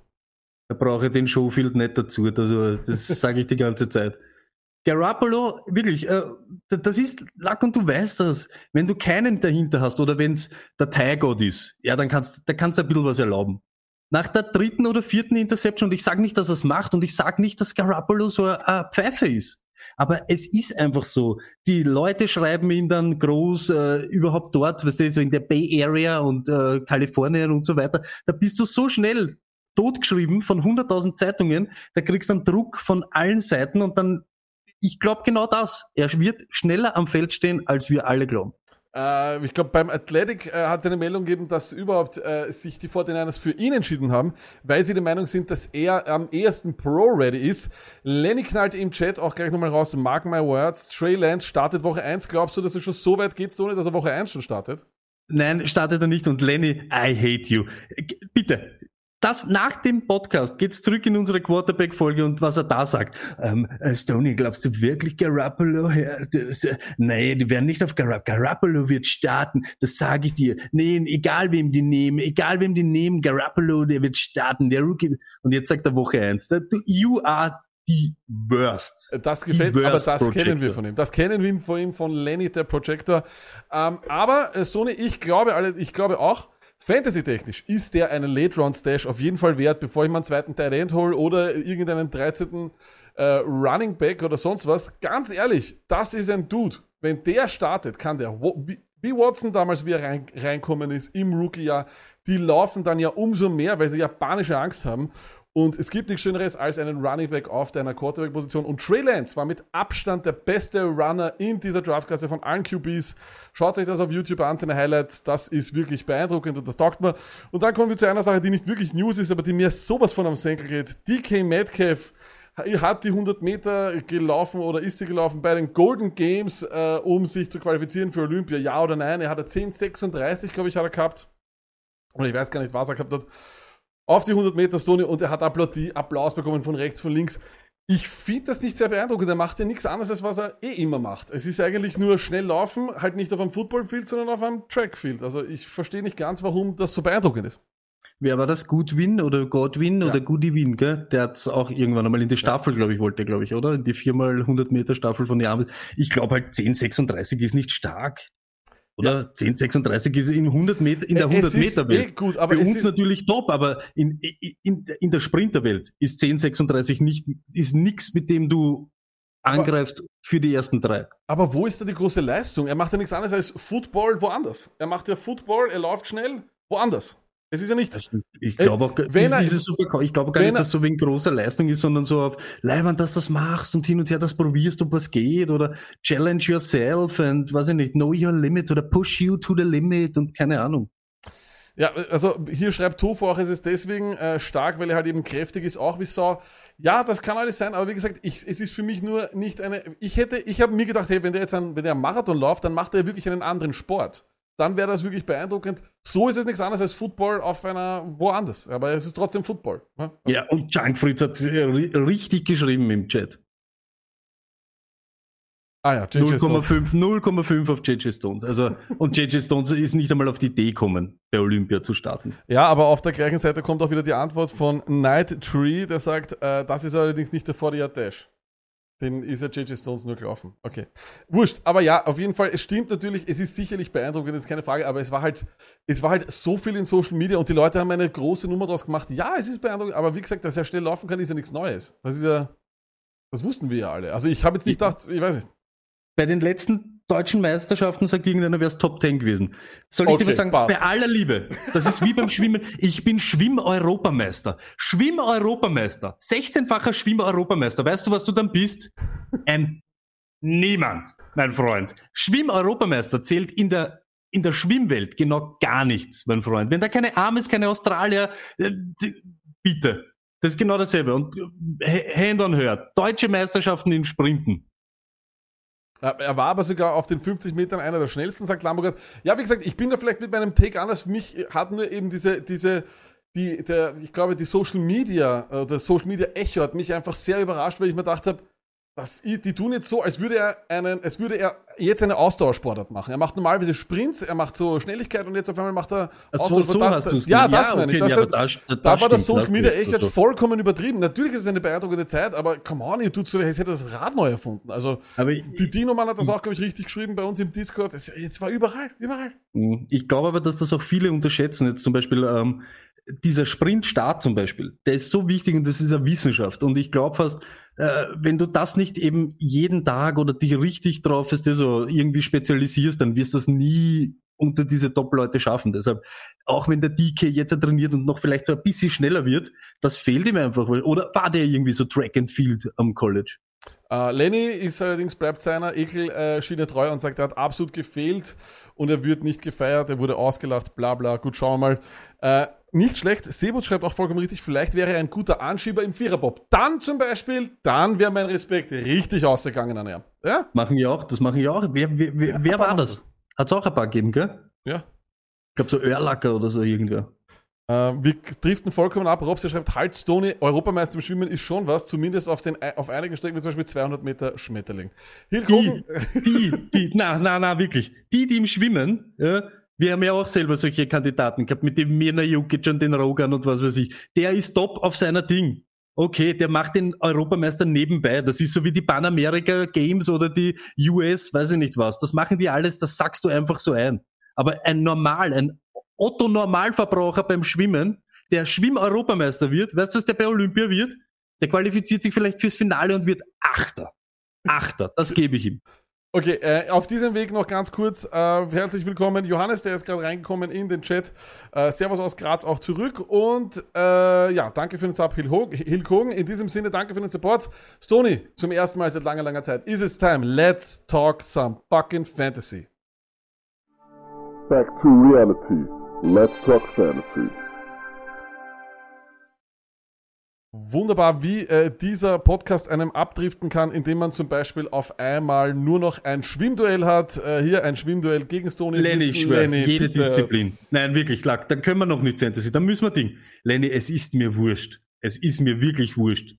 Da brauche ich den Showfield nicht dazu. Also, das sage ich die ganze Zeit. Garoppolo, wirklich, äh, das ist Lack und du weißt das. Wenn du keinen dahinter hast oder wenn's der Tigergott ist, ja, dann kannst da kannst du ein bisschen was erlauben. Nach der dritten oder vierten Interception, und ich sage nicht, dass er es macht, und ich sage nicht, dass Garoppolo so ein ein Pfeife ist. Aber es ist einfach so. Die Leute schreiben ihn dann groß, äh, überhaupt dort, weißt du, so in der Bay Area und äh, Kalifornien und so weiter. Da bist du so schnell totgeschrieben von 100.000 Zeitungen, da kriegst du einen Druck von allen Seiten und dann, ich glaube genau das. Er wird schneller am Feld stehen, als wir alle glauben. Äh, ich glaube, beim Athletic äh, hat es eine Meldung gegeben, dass überhaupt äh, sich die 49ers für ihn entschieden haben, weil sie der Meinung sind, dass er am ehesten Pro-ready ist. Lenny knallt im Chat auch gleich nochmal raus, mark my words, Trey Lance startet Woche 1. Glaubst du, dass er schon so weit geht, ohne dass er Woche 1 schon startet? Nein, startet er nicht und Lenny, I hate you. Bitte. Das nach dem Podcast geht's zurück in unsere Quarterback-Folge und was er da sagt. Ähm, äh, Stoney, glaubst du wirklich Garoppolo? Ja, das, äh, nee, die werden nicht auf Garoppolo. Garoppolo wird starten, das sage ich dir. Nee, egal wem die nehmen, egal wem die nehmen, Garoppolo, der wird starten, der Rookie. Und jetzt sagt er Woche eins. du- You are the worst. Äh, Das gefällt mir, aber worst das kennen wir Projector. von ihm. Das kennen wir von ihm, von Lenny, der Projector. Ähm, aber, äh, Sony, ich glaube, alle, ich glaube auch, Fantasy-technisch ist der einen Late-Round-Stash auf jeden Fall wert, bevor ich meinen zweiten Tight hole oder irgendeinen 13. Äh, Running Back oder sonst was. Ganz ehrlich, das ist ein Dude. Wenn der startet, kann der, wie, wie Watson damals wieder rein, reinkommen ist im Rookie-Jahr, die laufen dann ja umso mehr, weil sie japanische Angst haben. Und es gibt nichts Schöneres als einen Running Back auf deiner Quarterback-Position. Und Trey Lance war mit Abstand der beste Runner in dieser Draftklasse von allen QBs. Schaut euch das auf YouTube an, seine Highlights. Das ist wirklich beeindruckend und das taugt mir. Und dann kommen wir zu einer Sache, die nicht wirklich News ist, aber die mir sowas von am Senkel geht. DK Metcalf hat die 100 Meter gelaufen oder ist sie gelaufen bei den Golden Games, äh, um sich zu qualifizieren für Olympia. Ja oder nein? Er hat 10,36, glaube ich, hat er gehabt. Oder ich weiß gar nicht, was er gehabt hat auf die 100 Meter Stone und er hat Applaudi, Applaus bekommen von rechts, von links. Ich finde das nicht sehr beeindruckend. Er macht ja nichts anderes, als was er eh immer macht. Es ist eigentlich nur schnell laufen, halt nicht auf einem Footballfield, sondern auf einem Trackfield. Also ich verstehe nicht ganz, warum das so beeindruckend ist. Wer war das? Goodwin oder Godwin Ja. oder Goodywin, gell? Der hat's auch irgendwann einmal in die Staffel, glaube ich, wollte, glaube ich, oder? In die viermal 100 Meter Staffel von Jahren. Ich glaube halt 10,36 ist nicht stark. Oder 10,36 ist in 100 Meter, in der Es 100 ist Meter eh Welt. gut, aber Für uns ist, natürlich top, aber in, in, in der Sprinterwelt ist 10,36 nicht, ist nix, mit dem du angreifst für die ersten drei. aber wo ist da die große Leistung? Er macht ja nichts anderes als Football woanders. Er macht ja Football, er läuft schnell woanders. Es ist ja nicht. Also ich glaube auch, Äh, wenn ist, er- so ich glaube gar wenn nicht, dass so wegen großer Leistung ist, sondern so auf Leibwand, dass das machst und hin und her das probierst, ob was geht oder challenge yourself and weiß ich nicht, know your limit oder push you to the limit und keine Ahnung. Ja, also hier schreibt Tofu auch, es ist deswegen äh, stark, weil er halt eben kräftig ist, auch wie Sau. Ja, das kann alles sein, aber wie gesagt, ich, es ist für mich nur nicht eine. Ich hätte, ich habe mir gedacht, hey, wenn der jetzt einen, wenn der einen Marathon läuft, dann macht er wirklich einen anderen Sport. Dann wäre das wirklich beeindruckend. So ist es nichts anderes als Football auf einer woanders. Aber es ist trotzdem Football. Ne? Ja, und Junk Fritz hat richtig geschrieben im Chat. Ah ja, JJ Stones. 0,5, 0,5 auf JJ Stones. Also, und JJ Stones ist nicht einmal auf die Idee gekommen, bei Olympia zu starten. Ja, aber auf der gleichen Seite kommt auch wieder die Antwort von Night Tree, der sagt, äh, das ist allerdings nicht der 40 Dash. Den ist ja JJ Stones nur gelaufen. Okay. Wurscht. Aber ja, auf jeden Fall, es stimmt natürlich, es ist sicherlich beeindruckend, das ist keine Frage, aber es war halt, es war halt so viel in Social Media und die Leute haben eine große Nummer draus gemacht. Ja, es ist beeindruckend, aber wie gesagt, dass er schnell laufen kann, ist ja nichts Neues. Das ist ja, das wussten wir ja alle. Also ich habe jetzt nicht gedacht, ich weiß nicht. Bei den letzten deutschen Meisterschaften sagt irgendeiner, wäre es Top 10 gewesen. Soll ich Okay, dir was sagen? passt. Bei aller Liebe. Das ist wie beim Schwimmen. Ich bin Schwimm-Europameister. Schwimm-Europameister. 16-facher Schwimm-Europameister. Weißt du, was du dann bist? Ein Niemand, mein Freund. Schwimm-Europameister zählt in der in der Schwimmwelt genau gar nichts, mein Freund. Wenn da keine Arme ist, keine Australier, äh, bitte. Das ist genau dasselbe. Und äh, Hand on hört. Deutsche Meisterschaften im Sprinten. Ja, Er war aber sogar auf den 50 Metern einer der schnellsten, sagt Lamborghini. Ja, wie gesagt, ich bin da vielleicht mit meinem Take anders. Für mich hat nur eben diese, diese, die, der, ich glaube, die Social Media, äh, das Social Media Echo hat mich einfach sehr überrascht, weil ich mir gedacht habe, das, die tun jetzt so, als würde er einen, als würde er jetzt eine Ausdauersportart machen. Er macht normalerweise Sprints, er macht so Schnelligkeit und jetzt auf einmal macht er so, so Da- hast du's Ja, das Ja, meine ich. okay, Das ja, aber das- das da war das Social das Media echt jetzt also. vollkommen übertrieben. Natürlich ist es eine beeindruckende Zeit, aber come on, ihr tut so, als hätte das Rad neu erfunden. Also, Aber ich- die Dino-Mann hat das auch, glaube ich, richtig geschrieben bei uns im Discord. Es, jetzt war überall, überall. Mhm. Ich glaube aber, dass das auch viele unterschätzen. Jetzt zum Beispiel ähm, dieser Sprintstart zum Beispiel, der ist so wichtig und das ist eine Wissenschaft. Und ich glaube fast, äh, wenn du das nicht eben jeden Tag oder dich richtig drauf ist, so irgendwie spezialisierst, dann wirst du das nie unter diese Top-Leute schaffen. Deshalb, auch wenn der DK jetzt trainiert und noch vielleicht so ein bisschen schneller wird, das fehlt ihm einfach. Oder war der irgendwie so Track and Field am College? Äh, Lenny ist allerdings, bleibt seiner Ekelschiene treu und sagt, er hat absolut gefehlt und er wird nicht gefeiert, er wurde ausgelacht, bla bla. Gut, schauen wir mal. Äh, nicht schlecht, Sebus schreibt auch vollkommen richtig, vielleicht wäre er ein guter Anschieber im Viererbob. Dann zum Beispiel, dann wäre mein Respekt richtig ausgegangen an er. Ja? Machen wir auch, das machen wir auch. Wer, wer, wer, wer war das? Hat's auch ein paar gegeben, gell? Ja. Ich glaube so Örlacker oder so irgendwer. Äh, wir driften vollkommen ab. Robs, schreibt, halt Stoney, Europameister im Schwimmen ist schon was, zumindest auf, den, auf einigen Strecken, wie zum Beispiel 200 Meter Schmetterling. Hilk Die, die, die, na, na, na, wirklich. Die, die im Schwimmen, ja, wir haben ja auch selber solche Kandidaten gehabt, mit dem Mirna Jukic und den Rogan und was weiß ich. Der ist top auf seiner Ding. Okay, der macht den Europameister nebenbei. Das ist so wie die Panamerika Games oder die US, weiß ich nicht was. Das machen die alles, das sagst du einfach so ein. Aber ein Normal, ein Otto-Normalverbraucher beim Schwimmen, der Schwimm-Europameister wird, weißt du, was der bei Olympia wird? Der qualifiziert sich vielleicht fürs Finale und wird Achter. Achter, das gebe ich ihm. Okay, äh, auf diesem Weg noch ganz kurz, äh, herzlich willkommen. Johannes, der ist gerade reingekommen in den Chat. Äh, Servus aus Graz auch zurück. Und äh, ja, danke für den Sub, Hogan. In diesem Sinne, danke für den Support. Stony, zum ersten Mal seit langer, langer Zeit. Is it time? Let's talk some fucking fantasy. Back to reality. Let's talk fantasy. Wunderbar, wie äh, dieser Podcast einem abdriften kann, indem man zum Beispiel auf einmal nur noch ein Schwimmduell hat. Äh, hier ein Schwimmduell gegen Stony. Lenny, ich schwöre, Lenny, jede bitte. Disziplin. Nein, wirklich, klar, dann können wir noch nicht Fantasy, dann müssen wir Ding. Lenny, es ist mir wurscht. Es ist mir wirklich wurscht.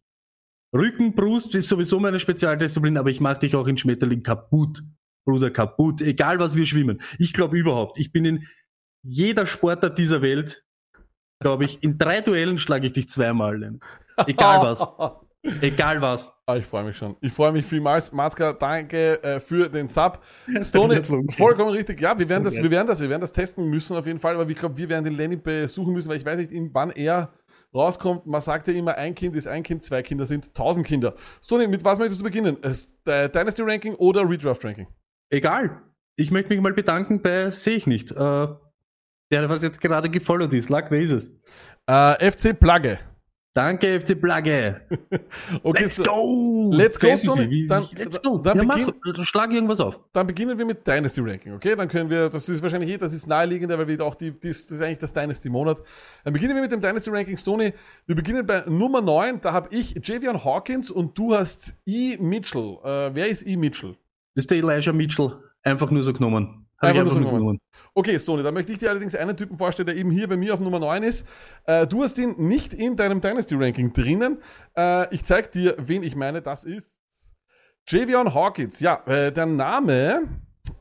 Rücken, Brust ist sowieso meine Spezialdisziplin, aber ich mach dich auch in Schmetterling kaputt. Bruder, kaputt. Egal, was wir schwimmen. Ich glaube überhaupt, ich bin in jeder Sportart dieser Welt, glaube ich, in drei Duellen schlage ich dich zweimal. Lenny. Egal was. Egal was. Ah, ich freue mich schon. Ich freue mich vielmals. Maska, danke äh, für den Sub. Stone, vollkommen richtig. Ja, wir werden, das, wir werden das, wir werden das testen müssen auf jeden Fall, aber ich glaube, wir werden den Lenny besuchen müssen, weil ich weiß nicht, wann er rauskommt. Man sagt ja immer, ein Kind ist ein Kind, zwei Kinder sind tausend Kinder. Stone, mit was möchtest du beginnen? Es- äh, Dynasty Ranking oder Redraft Ranking? Egal. Ich möchte mich mal bedanken bei Sehe ich nicht. Äh, der, was jetzt gerade gefollowt ist. Luck, wer ist es? Äh, FC Plagge. Danke, FC Plagge. Okay, Let's so, go! Let's go, Stoney. wie- Dann- let's go. dann ja, mach, beginn- schlag irgendwas auf. Dann beginnen wir mit Dynasty Ranking, okay? Dann können wir, das ist wahrscheinlich eh, das ist naheliegender, weil wir auch die, das, das ist eigentlich das Dynasty Monat. Dann beginnen wir mit dem Dynasty Ranking Stony. Wir beginnen bei Nummer 9, da habe ich Javion Hawkins und du hast E. Mitchell. Äh, wer ist E. Mitchell? Das ist der Elijah Mitchell. Einfach nur so genommen. Hab Einfach ich nur so nur genommen. Okay, Stony, dann möchte ich dir allerdings einen Typen vorstellen, der eben hier bei mir auf Nummer 9 ist. Äh, du hast ihn nicht in deinem Dynasty Ranking drinnen. Äh, ich zeig dir, wen ich meine. Das ist Javion Hawkins. Ja, äh, der Name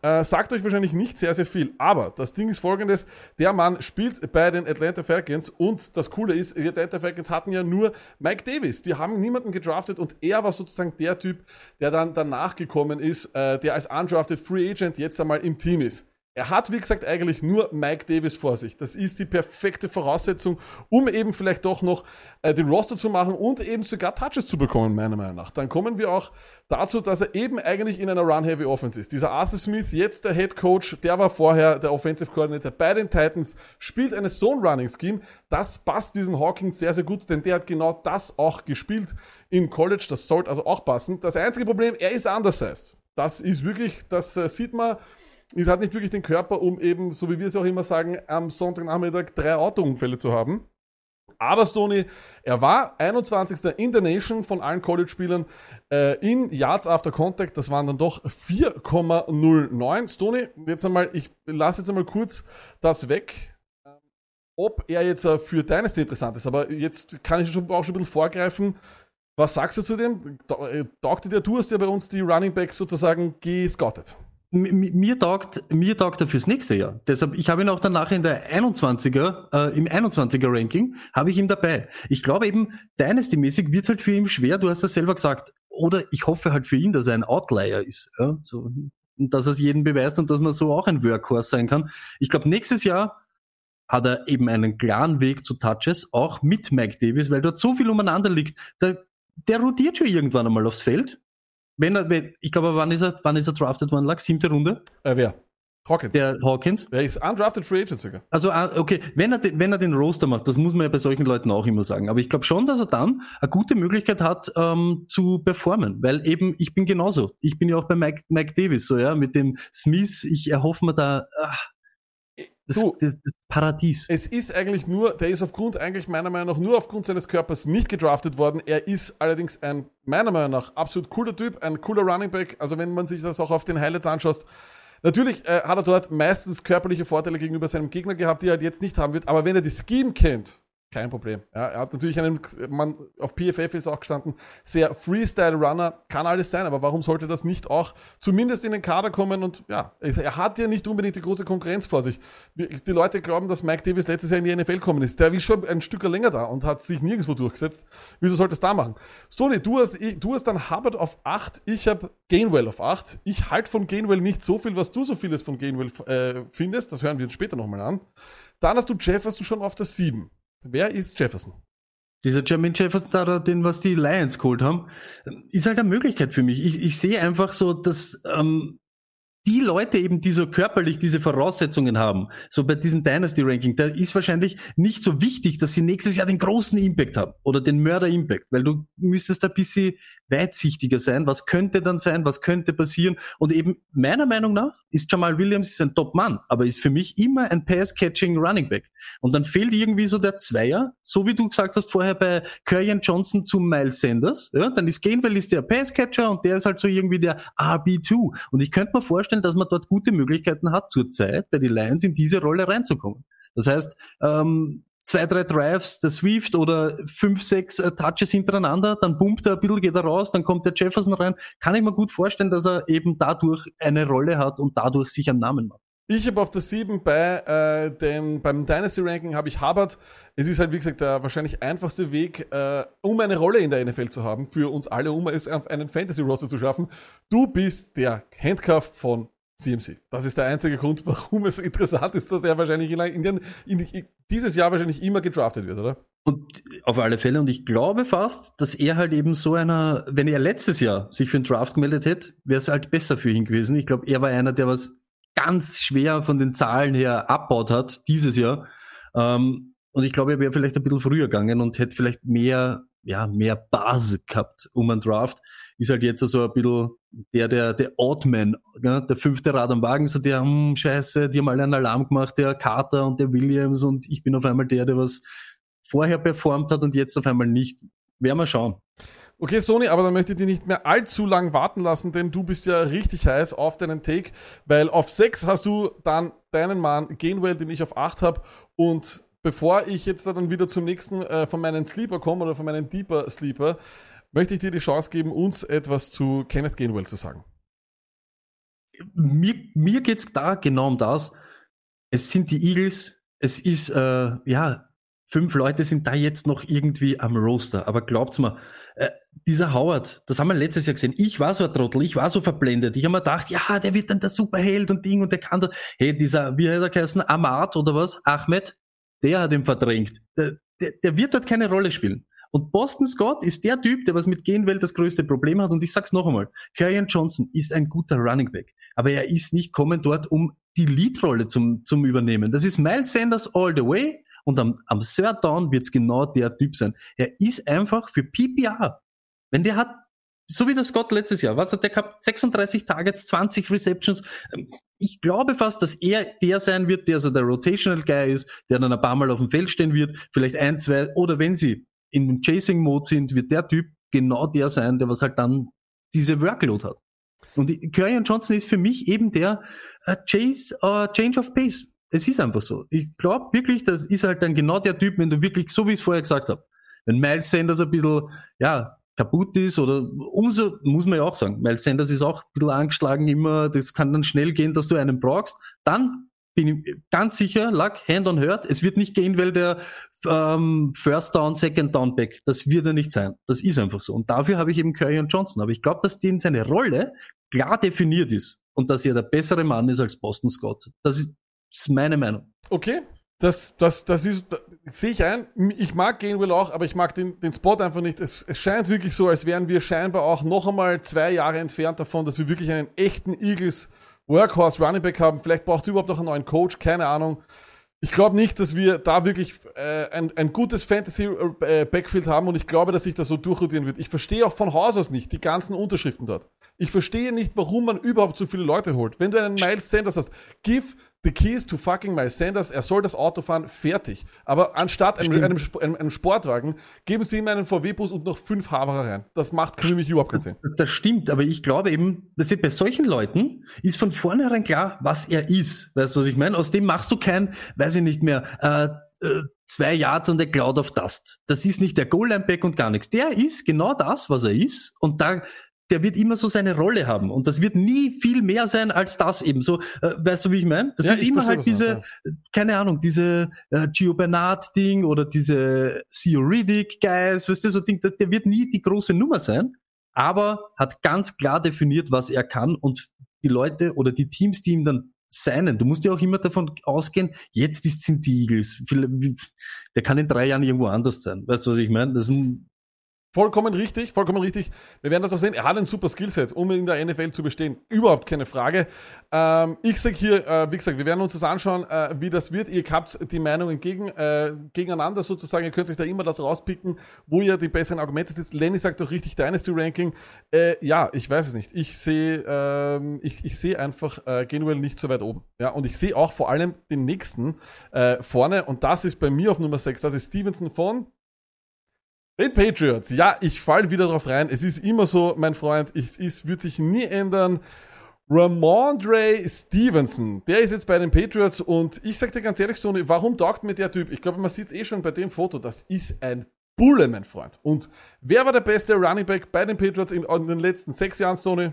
äh, sagt euch wahrscheinlich nicht sehr, sehr viel. Aber das Ding ist folgendes. Der Mann spielt bei den Atlanta Falcons und das Coole ist, die Atlanta Falcons hatten ja nur Mike Davis. Die haben niemanden gedraftet und er war sozusagen der Typ, der dann danach gekommen ist, äh, der als undrafted Free Agent jetzt einmal im Team ist. Er hat, wie gesagt, eigentlich nur Mike Davis vor sich. Das ist die perfekte Voraussetzung, um eben vielleicht doch noch äh, den Roster zu machen und eben sogar Touches zu bekommen, meiner Meinung nach. Dann kommen wir auch dazu, dass er eben eigentlich in einer Run-Heavy Offense ist. Dieser Arthur Smith, jetzt der Head Coach, der war vorher der Offensive Coordinator bei den Titans, spielt eine Zone-Running-Scheme. Das passt diesen Hawkins sehr, sehr gut, denn der hat genau das auch gespielt im College. Das sollte also auch passen. Das einzige Problem, er ist undersized. Das ist wirklich, das äh, sieht man, es hat nicht wirklich den Körper, um eben, so wie wir es auch immer sagen, am Sonntagnachmittag drei Autounfälle zu haben. Aber Stoney, er war 21. in der Nation von allen College-Spielern äh, in Yards After Contact. Das waren dann doch 4,09. Stoney, jetzt einmal, ich lasse jetzt einmal kurz das weg, ähm, ob er jetzt äh, für Dynasty interessant ist. Aber jetzt kann ich schon, auch schon ein bisschen vorgreifen. Was sagst du zu dem? Äh, Taugt dir, du hast ja bei uns die Running Backs sozusagen gescoutet. Mir taugt, mir taugt er fürs nächste Jahr. Deshalb, ich habe ihn auch danach in der 21er, äh, im 21er Ranking, habe ich ihn dabei. Ich glaube eben, Dynasty-mäßig wird es halt für ihn schwer, du hast das selber gesagt. Oder ich hoffe halt für ihn, dass er ein Outlier ist. Ja? So, dass er es jedem beweist und dass man so auch ein Workhorse sein kann. Ich glaube, nächstes Jahr hat er eben einen klaren Weg zu Touches, auch mit Mike Davis, weil dort so viel umeinander liegt. Der, der rotiert schon irgendwann einmal aufs Feld. Wenn wenn, ich glaube, wann ist er, wann ist er drafted worden? Lag siebte Runde, Äh, wer? Hawkins. der Hawkins. Er ist undrafted Free Agent sogar. Also, ah, okay, wenn er, den- wenn er den Roster macht, das muss man ja bei solchen Leuten auch immer sagen. Aber ich glaube schon, dass er dann eine gute Möglichkeit hat, ähm, zu performen. Weil eben, ich bin genauso. Ich bin ja auch bei Mike, Mike Davis so, ja, mit dem Smith. Ich erhoffe mir da, ah, das, Du. das, das Paradies. Es ist eigentlich nur, der ist aufgrund, eigentlich meiner Meinung nach, nur aufgrund seines Körpers nicht gedraftet worden. Er ist allerdings ein, meiner Meinung nach, absolut cooler Typ, ein cooler Running Back. Also wenn man sich das auch auf den Highlights anschaut, natürlich äh, hat er dort meistens körperliche Vorteile gegenüber seinem Gegner gehabt, die er halt jetzt nicht haben wird. Aber wenn er die Scheme kennt, kein Problem. Ja, er hat natürlich einen, man, auf PFF ist auch gestanden, sehr Freestyle-Runner, kann alles sein, aber warum sollte das nicht auch zumindest in den Kader kommen und ja, er hat ja nicht unbedingt die große Konkurrenz vor sich. Die Leute glauben, dass Mike Davis letztes Jahr in die NFL gekommen ist. Der ist schon ein Stück länger da und hat sich nirgendwo durchgesetzt. Wieso sollte es da machen? Stoney, du hast, du hast dann Hubbard auf 8, ich habe Gainwell auf 8. Ich halte von Gainwell nicht so viel, was du so vieles von Gainwell äh, findest. Das hören wir uns später nochmal an. Dann hast du Jefferson schon auf der 7. Wer ist Jefferson? Dieser Jermaine Jefferson, da, den was die Lions geholt haben, ist halt eine Möglichkeit für mich. Ich, ich sehe einfach so, dass ähm, die Leute eben, die so körperlich diese Voraussetzungen haben, so bei diesem Dynasty-Ranking, da ist wahrscheinlich nicht so wichtig, dass sie nächstes Jahr den großen Impact haben oder den Mörder-Impact, weil du müsstest ein bisschen weitsichtiger sein, was könnte dann sein, was könnte passieren? Und eben meiner Meinung nach ist Jamal Williams ist ein Top-Mann, aber ist für mich immer ein Pass-Catching Running Back. Und dann fehlt irgendwie so der Zweier, so wie du gesagt hast vorher bei Kerryon Johnson zu Miles Sanders, ja, dann ist Gainwell ist der Pass-Catcher und der ist halt so irgendwie der RB2 und ich könnte mir vorstellen, dass man dort gute Möglichkeiten hat zurzeit bei den Lions in diese Rolle reinzukommen. Das heißt, ähm, zwei, drei Drives, der Swift oder fünf, sechs äh, Touches hintereinander, dann pumpt er ein bisschen, geht er raus, dann kommt der Jefferson rein. Kann ich mir gut vorstellen, dass er eben dadurch eine Rolle hat und dadurch sich einen Namen macht. Ich habe auf der 7 bei äh, dem, beim Dynasty Ranking habe ich Hubbard. Es ist halt, wie gesagt, der wahrscheinlich einfachste Weg, äh, um eine Rolle in der NFL zu haben, für uns alle, um es auf einen Fantasy-Roster zu schaffen. Du bist der Handcuff von CMC. Das ist der einzige Grund, warum es interessant ist, dass er wahrscheinlich in, den- in, dieses Jahr wahrscheinlich immer gedraftet wird, oder? Und auf alle Fälle, und ich glaube fast, dass er halt eben so einer, wenn er letztes Jahr sich für den Draft gemeldet hätte, wäre es halt besser für ihn gewesen. Ich glaube, er war einer, der was ganz schwer von den Zahlen her abbaut hat dieses Jahr. Ähm, und ich glaube, er wäre vielleicht ein bisschen früher gegangen und hätte vielleicht mehr, ja, mehr Basis gehabt um einen Draft. Ist halt jetzt so ein bisschen der, der, der Oddman, ja, der fünfte Rad am Wagen, so der, hm, scheiße, die haben alle einen Alarm gemacht, der Carter und der Williams und ich bin auf einmal der, der was vorher performt hat und jetzt auf einmal nicht. Werden wir schauen. Okay, Sony, aber dann möchte ich dich nicht mehr allzu lang warten lassen, denn du bist ja richtig heiß auf deinen Take, weil auf 6 hast du dann deinen Mann Gainwell, den ich auf 8 habe und bevor ich jetzt dann wieder zum nächsten äh, von meinen Sleeper komme oder von meinen Deeper Sleeper, möchte ich dir die Chance geben, uns etwas zu Kenneth Gainwell zu sagen. Mir, mir geht's da genau um das. Es sind die Eagles. Es ist, äh, ja, fünf Leute sind da jetzt noch irgendwie am Roster. Aber glaubt's mir, dieser Howard, das haben wir letztes Jahr gesehen. Ich war so ein Trottel, ich war so verblendet. Ich habe mir gedacht, ja, der wird dann der Superheld und Ding und der kann da. Hey, dieser, wie hat er geheißen, Ahmad oder was? Ahmed, der hat ihn verdrängt. Der, der, der wird dort keine Rolle spielen. Und Boston Scott ist der Typ, der was mit Gainwell das größte Problem hat. Und ich sag's noch einmal, Kerryon Johnson ist ein guter Running Back. Aber er ist nicht kommen dort, um die Leadrolle zum, zum übernehmen. Das ist Miles Sanders all the way. Und am, am Third Down wird's genau der Typ sein. Er ist einfach für PPR. Wenn der hat, so wie der Scott letztes Jahr, was hat der gehabt? 36 Targets, 20 Receptions. Ähm, Ich glaube fast, dass er der sein wird, der so der Rotational Guy ist, der dann ein paar Mal auf dem Feld stehen wird, vielleicht ein, zwei, oder wenn sie in dem Chasing-Mode sind, wird der Typ genau der sein, der was halt dann diese Workload hat. Und Kerryon Johnson ist für mich eben der äh, Chase, äh, Change of Pace. Es ist einfach so. Ich glaube wirklich, das ist halt dann genau der Typ, wenn du wirklich, so wie ich es vorher gesagt habe, wenn Miles Sanders ein bisschen, ja, kaputt ist oder umso, muss man ja auch sagen, Miles Sanders ist auch ein bisschen angeschlagen immer, das kann dann schnell gehen, dass du einen brauchst, dann bin ich ganz sicher, Luck, Hand on Hurt, es wird nicht gehen, weil der ähm, First Down, Second Down Back, das wird er nicht sein. Das ist einfach so. Und dafür habe ich eben Curry und Johnson. Aber ich glaube, dass denen seine Rolle klar definiert ist und dass er der bessere Mann ist als Boston Scott. Das ist, das ist meine Meinung. Okay, das, das, das ist, sehe ich ein. Ich mag Gainwell auch, aber ich mag den, den Spot einfach nicht. Es, es scheint wirklich so, als wären wir scheinbar auch noch einmal zwei Jahre entfernt davon, dass wir wirklich einen echten Eagles Workhorse Running Back haben. Vielleicht braucht es überhaupt noch einen neuen Coach, keine Ahnung. Ich glaube nicht, dass wir da wirklich äh, ein, ein gutes Fantasy-Backfield haben und ich glaube, dass sich das so durchrotieren wird. Ich verstehe auch von Haus aus nicht die ganzen Unterschriften dort. Ich verstehe nicht, warum man überhaupt so viele Leute holt. Wenn du einen Miles Sanders hast, give the keys to fucking Miles Sanders, er soll das Auto fahren, fertig. Aber anstatt einem, einem, einem, einem Sportwagen, geben sie ihm einen VW-Bus und noch fünf Haberer rein. Das macht für mich überhaupt keinen Sinn. Das stimmt, aber ich glaube eben, dass bei solchen Leuten ist von vornherein klar, was er ist. Weißt du, was ich meine? Aus dem machst du kein, weiß ich nicht mehr, äh, äh, zwei Yards und a Cloud of Dust. Das ist nicht der Goal-Line-Back und gar nichts. Der ist genau das, was er ist und da der wird immer so seine Rolle haben und das wird nie viel mehr sein als das eben so. Äh, weißt du, wie ich meine? Das Ja, ist immer halt was du diese, keine Ahnung, diese äh, Gio Bernard Ding oder diese Theo Riddick Guys, weißt du, so Ding, der, der wird nie die große Nummer sein, aber hat ganz klar definiert, was er kann und die Leute oder die Teams, die ihm dann seinen. Du musst ja auch immer davon ausgehen, jetzt ist, sind die Eagles. Der kann in drei Jahren irgendwo anders sein. Weißt du, was ich meine? Das, Vollkommen richtig, vollkommen richtig. Wir werden das auch sehen. Er hat ein super Skillset, um in der NFL zu bestehen. Überhaupt keine Frage. Ähm, ich sag hier, äh, wie gesagt, wir werden uns das anschauen, äh, wie das wird. Ihr habt die Meinungen gegen, äh, gegeneinander sozusagen. Ihr könnt euch da immer das rauspicken, wo ihr die besseren Argumente sitzt. Lenny sagt doch richtig Dynasty Ranking. Äh, ja, ich weiß es nicht. Ich sehe, ähm, ich, ich sehe einfach äh, Gainwell nicht so weit oben. Ja, und ich sehe auch vor allem den nächsten äh, vorne. Und das ist bei mir auf Nummer 6. Das ist Stevenson von den Patriots. Ja, ich fall wieder drauf rein. Es ist immer so, mein Freund, es ist, wird sich nie ändern. Ramondre Stevenson, der ist jetzt bei den Patriots und ich sag dir ganz ehrlich, Sony, warum taugt mir der Typ? Ich glaube, man sieht es eh schon bei dem Foto, das ist ein Bulle, mein Freund. Und wer war der beste Running Back bei den Patriots in, in den letzten sechs Jahren, Sony?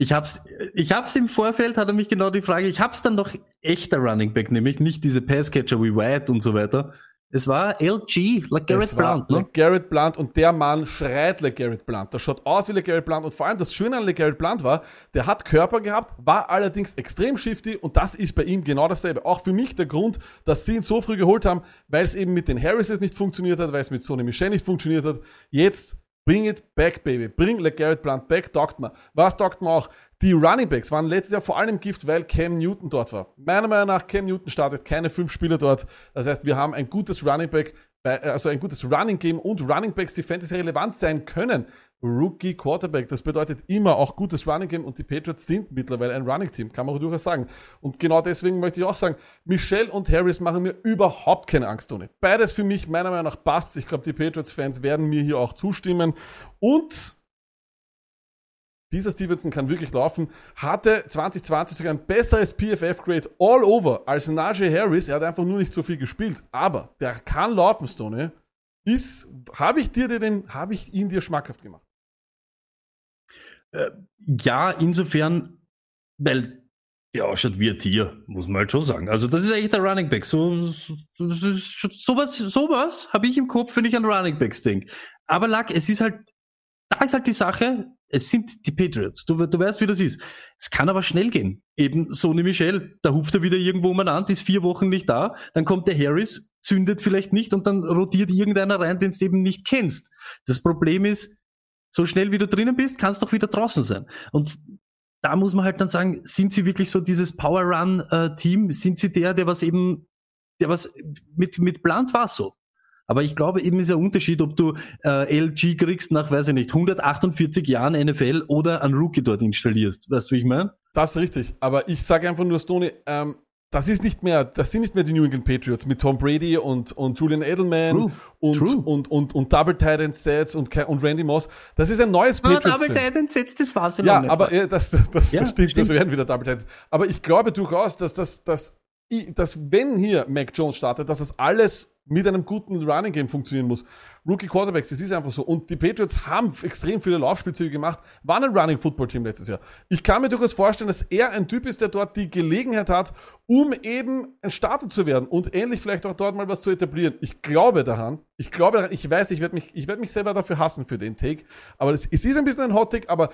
ich hab's, ich hab's im Vorfeld, hat er mich genau die Frage, ich hab's dann noch echter Running Back, nämlich nicht diese Passcatcher wie Wyatt und so weiter. Es war LG, like Garrett Es war Blunt, ne? LeGarrette Blunt und der Mann schreit LeGarrette Blunt. Das schaut aus wie LeGarrette Blunt und vor allem das Schöne an LeGarrette Blunt war, der hat Körper gehabt, war allerdings extrem shifty und das ist bei ihm genau dasselbe. Auch für mich der Grund, dass sie ihn so früh geholt haben, weil es eben mit den Harrises nicht funktioniert hat, weil es mit Sony Michel nicht funktioniert hat. Jetzt bring it back, baby. Bring LeGarrette Blunt back, taugt mir. Was taugt mir auch? Die Running Backs waren letztes Jahr vor allem Gift, weil Cam Newton dort war. Meiner Meinung nach, Cam Newton startet keine fünf Spieler dort. Das heißt, wir haben ein gutes Running Back, bei- also ein gutes Running Game und Running Backs, die Fantasy relevant sein können. Rookie Quarterback, das bedeutet immer auch gutes Running Game und die Patriots sind mittlerweile ein Running Team, kann man auch durchaus sagen. Und genau deswegen möchte ich auch sagen, Michelle und Harris machen mir überhaupt keine Angst, Tony. Beides für mich meiner Meinung nach passt. Ich glaube, die Patriots-Fans werden mir hier auch zustimmen. Und dieser Stevenson kann wirklich laufen, hatte 2020 sogar ein besseres PFF-Grade all over als Najee Harris. Er hat einfach nur nicht so viel gespielt. Aber der kann laufen, Stone. Ist, habe ich dir den, habe ich ihn dir schmackhaft gemacht? Ja, insofern, weil der ausschaut wie ein Tier, muss man halt schon sagen. Also das ist eigentlich der Running Back. So, so, so, sowas, sowas habe ich im Kopf, wenn ich an Running Backs denke. Aber Lack, es ist halt, da ist halt die Sache, es sind die Patriots. Du, du weißt, wie das ist. Es kann aber schnell gehen. Eben Sony Michel, da hupt er wieder irgendwo mal an, ist vier Wochen nicht da, dann kommt der Harris, zündet vielleicht nicht und dann rotiert irgendeiner rein, den du eben nicht kennst. Das Problem ist, so schnell wie du drinnen bist, kannst du doch wieder draußen sein. Und da muss man halt dann sagen, sind sie wirklich so dieses Power Run äh, Team? Sind sie der, der was eben, der was mit mit Blunt war so? Aber ich glaube, eben ist ein Unterschied, ob du äh, LG kriegst nach, weiß ich nicht, 148 Jahren NFL oder einen Rookie dort installierst. Weißt du, wie ich meine? Das ist richtig. Aber ich sage einfach nur, Stoney, ähm, das ist nicht mehr, das sind nicht mehr die New England Patriots mit Tom Brady und, und Julian Edelman True. und, True. und, und, und Double Tight End Sets und, und Randy Moss. Das ist ein neues Patriots. Team. entsetzt, das war's Ja, aber äh, das, das, das, Ja, das stimmt, stimmt. das werden wieder Double Tights. Aber ich glaube durchaus, dass das, dass, i- dass wenn hier Mac Jones startet, dass das alles mit einem guten Running Game funktionieren muss. Rookie Quarterbacks, das ist einfach so. Und die Patriots haben extrem viele Laufspielzüge gemacht, waren ein Running Football Team letztes Jahr. Ich kann mir durchaus vorstellen, dass er ein Typ ist, der dort die Gelegenheit hat, um eben ein Starter zu werden und ähnlich vielleicht auch dort mal was zu etablieren. Ich glaube daran. Ich glaube daran. Ich weiß, ich werde mich, ich werde mich selber dafür hassen für den Take. Aber es ist ein bisschen ein Hot Take, aber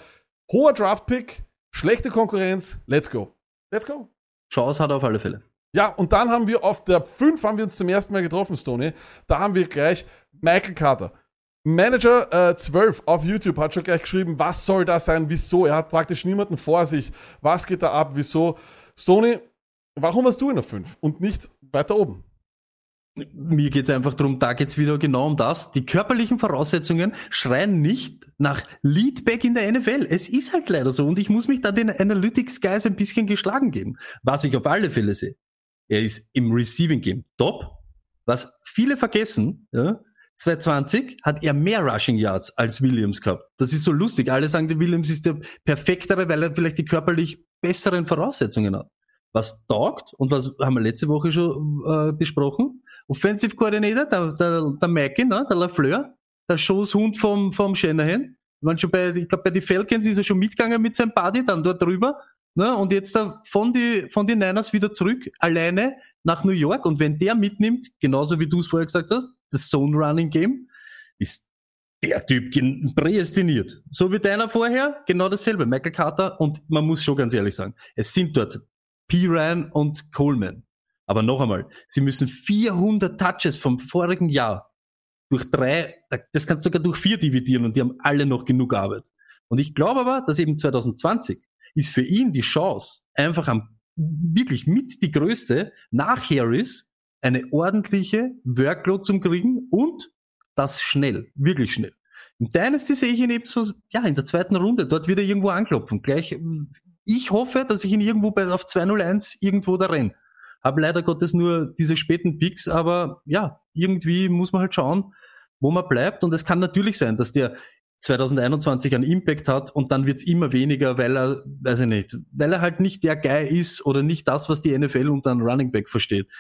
hoher Draft Pick, schlechte Konkurrenz, let's go. Let's go. Chance hat er auf alle Fälle. Ja, und dann haben wir auf der 5 haben wir uns zum ersten Mal getroffen, Stoney. Da haben wir gleich Michael Carter. Manager äh, 12 auf YouTube hat schon gleich geschrieben, was soll das sein, wieso? Er hat praktisch niemanden vor sich. Was geht da ab, wieso? Stoney, warum hast du ihn auf 5 und nicht weiter oben? Mir geht's einfach drum, da geht's wieder genau um das. Die körperlichen Voraussetzungen schreien nicht nach Leadback in der NFL. Es ist halt leider so und ich muss mich da den Analytics Guys ein bisschen geschlagen geben. Was ich auf alle Fälle sehe. Er ist im Receiving Game top. Was viele vergessen, ja, 2020 hat er mehr Rushing Yards als Williams gehabt. Das ist so lustig. Alle sagen, der Williams ist der perfektere, weil er vielleicht die körperlich besseren Voraussetzungen hat. Was taugt und was haben wir letzte Woche schon äh, besprochen? Offensive Coordinator, der, der, der Mackie, ne, der Lafleur, der Schoßhund vom, vom Shanahan. Man schon bei, ich glaube, bei den Falcons ist er schon mitgegangen mit seinem Buddy, dann dort drüber. Ne, und jetzt da von die, von den Niners wieder zurück, alleine nach New York. Und wenn der mitnimmt, genauso wie du es vorher gesagt hast, das Zone Running Game, ist der Typ prädestiniert. So wie deiner vorher, genau dasselbe. Michael Carter und man muss schon ganz ehrlich sagen, es sind dort P. Ryan und Coleman. Aber noch einmal, sie müssen 400 Touches vom vorigen Jahr durch drei, das kannst du sogar durch vier dividieren und die haben alle noch genug Arbeit. Und ich glaube aber, dass eben 2020 ist für ihn die Chance, einfach am, wirklich mit die größte, nach Harris, eine ordentliche Workload zum kriegen und das schnell, wirklich schnell. Im Dynasty sehe ich ihn eben so, ja, in der zweiten Runde, dort wird er irgendwo anklopfen. Gleich, ich hoffe, dass ich ihn irgendwo bei, auf 201 irgendwo da renn. Hab leider Gottes nur diese späten Picks, aber ja, irgendwie muss man halt schauen, wo man bleibt. Und es kann natürlich sein, dass der 2021 einen Impact hat und dann wird's immer weniger, weil er, weiß ich nicht, weil er halt nicht der Guy ist oder nicht das, was die NFL unter einem Running Back versteht.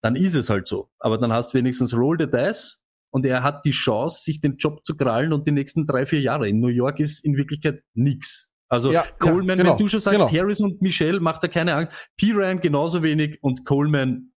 Dann ist es halt so. Aber dann hast du wenigstens Roll the Dice und er hat die Chance, sich den Job zu krallen und die nächsten drei, vier Jahre. In New York ist in Wirklichkeit nix. Also Ja, Coleman, ja, genau, wenn du schon sagst, genau. Harris und Michelle, macht er keine Angst. P. Ryan genauso wenig und Coleman,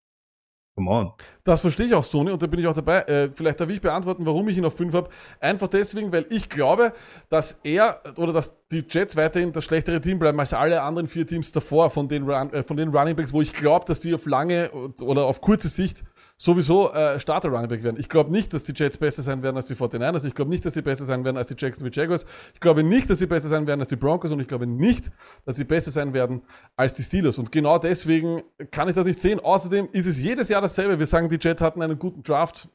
come on. Das verstehe ich auch, Stoney, und da bin ich auch dabei. Äh, vielleicht darf ich beantworten, warum ich ihn auf 5 habe. Einfach deswegen, weil ich glaube, dass er oder dass die Jets weiterhin das schlechtere Team bleiben als alle anderen vier Teams davor von den, Run, äh, von den Running Backs, wo ich glaube, dass die auf lange oder auf kurze Sicht sowieso äh, Starter Running Back werden. Ich glaube nicht, dass die Jets besser sein werden als die 49ers. Ich glaube nicht, dass sie besser sein werden als die Jacksonville Jaguars. Ich glaube nicht, dass sie besser sein werden als die Broncos und ich glaube nicht, dass sie besser sein werden als die Steelers. Und genau deswegen kann ich das nicht sehen. Außerdem ist es jedes Jahr dasselbe. Wir sagen, die Jets hatten einen guten Draft.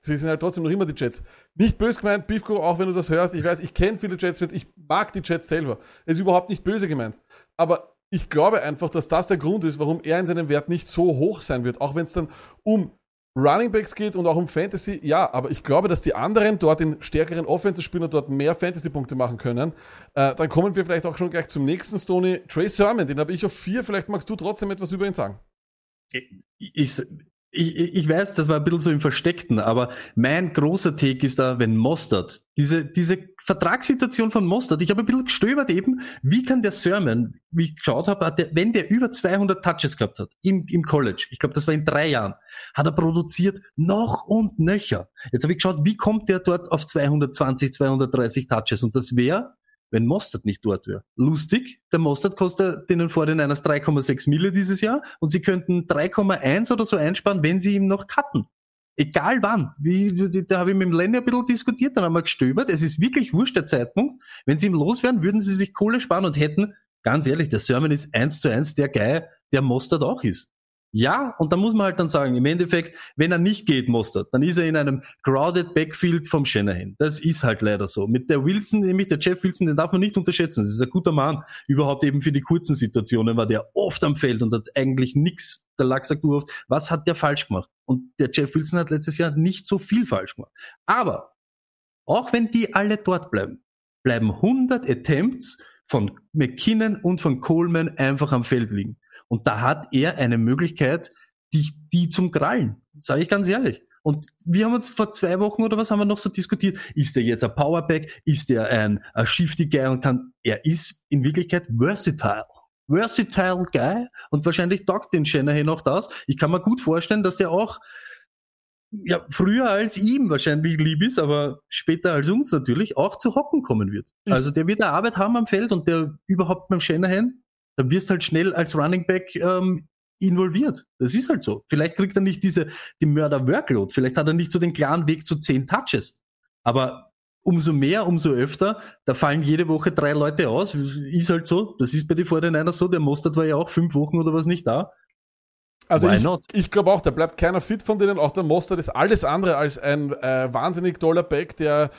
Sie sind halt trotzdem noch immer die Jets. Nicht böse gemeint, Beefco, auch wenn du das hörst. Ich weiß, ich kenne viele Jets-Fans. Ich mag die Jets selber. Es ist überhaupt nicht böse gemeint. Aber ich glaube einfach, dass das der Grund ist, warum er in seinem Wert nicht so hoch sein wird. Auch wenn es dann um Running Backs geht und auch um Fantasy, ja, aber ich glaube, dass die anderen dort den stärkeren Offensive-Spieler dort mehr Fantasy-Punkte machen können. Äh, dann kommen wir vielleicht auch schon gleich zum nächsten Stoney. Trey Sermon, den habe ich auf vier. Vielleicht magst du trotzdem etwas über ihn sagen. ich, ich, ich weiß, das war ein bisschen so im Versteckten, aber mein großer Take ist da, wenn Mostert, diese, diese Vertragssituation von Mostert, ich habe ein bisschen gestöbert eben, wie kann der Sermon, wie ich geschaut habe, wenn der über 200 Touches gehabt hat, im, im College, ich glaube, das war in drei Jahren, hat er produziert noch und nöcher. Jetzt habe ich geschaut, wie kommt der dort auf 220, 230 Touches und das wäre wenn Mostert nicht dort wäre. Lustig, der Mostert kostet denen vor den Niners 3,6 Mille dieses Jahr und sie könnten 3,1 oder so einsparen, wenn sie ihm noch cutten. Egal wann. Wie, da habe ich mit dem Lenny ein bisschen diskutiert, dann haben wir gestöbert. Es ist wirklich wurscht der Zeitpunkt. Wenn sie ihm loswerden, würden sie sich Kohle sparen und hätten, ganz ehrlich, der Sermon ist eins zu eins der Guy, der Mostert auch ist. Ja, und da muss man halt dann sagen, im Endeffekt, wenn er nicht geht, Mostert, dann ist er in einem crowded Backfield vom Shanahan. Das ist halt leider so. Mit der Wilson, nämlich der Jeff Wilson, den darf man nicht unterschätzen. Das ist ein guter Mann. Überhaupt eben für die kurzen Situationen war der oft am Feld und hat eigentlich nix. Der Lack sagt du oft, was hat der falsch gemacht? Und der Jeff Wilson hat letztes Jahr nicht so viel falsch gemacht. Aber, auch wenn die alle dort bleiben, bleiben 100 Attempts von McKinnon und von Coleman einfach am Feld liegen. Und da hat er eine Möglichkeit, die, die zum Krallen. Sage ich ganz ehrlich. Und wir haben uns vor zwei Wochen oder was haben wir noch so diskutiert? Ist der jetzt ein Powerback? Ist der ein, ein Shifty Guy und kann, er ist in Wirklichkeit versatile. Versatile Guy und wahrscheinlich taugt den Shanahan auch das. Ich kann mir gut vorstellen, dass der auch ja, früher als ihm wahrscheinlich lieb ist, aber später als uns natürlich auch zu hocken kommen wird. Also der wird eine Arbeit haben am Feld und der überhaupt beim Shanahan, da wirst halt schnell als Running Back ähm, involviert. Das ist halt so. Vielleicht kriegt er nicht diese, die Mörder-Workload. Vielleicht hat er nicht so den klaren Weg zu zehn Touches. Aber umso mehr, umso öfter, da fallen jede Woche drei Leute aus. Ist halt so. Das ist bei den 49ers so. Der Mostert war ja auch fünf Wochen oder was nicht da. Also Why ich, not? ich glaube auch, da bleibt keiner fit von denen. Auch der Mostert ist alles andere als ein äh, wahnsinnig toller Back, der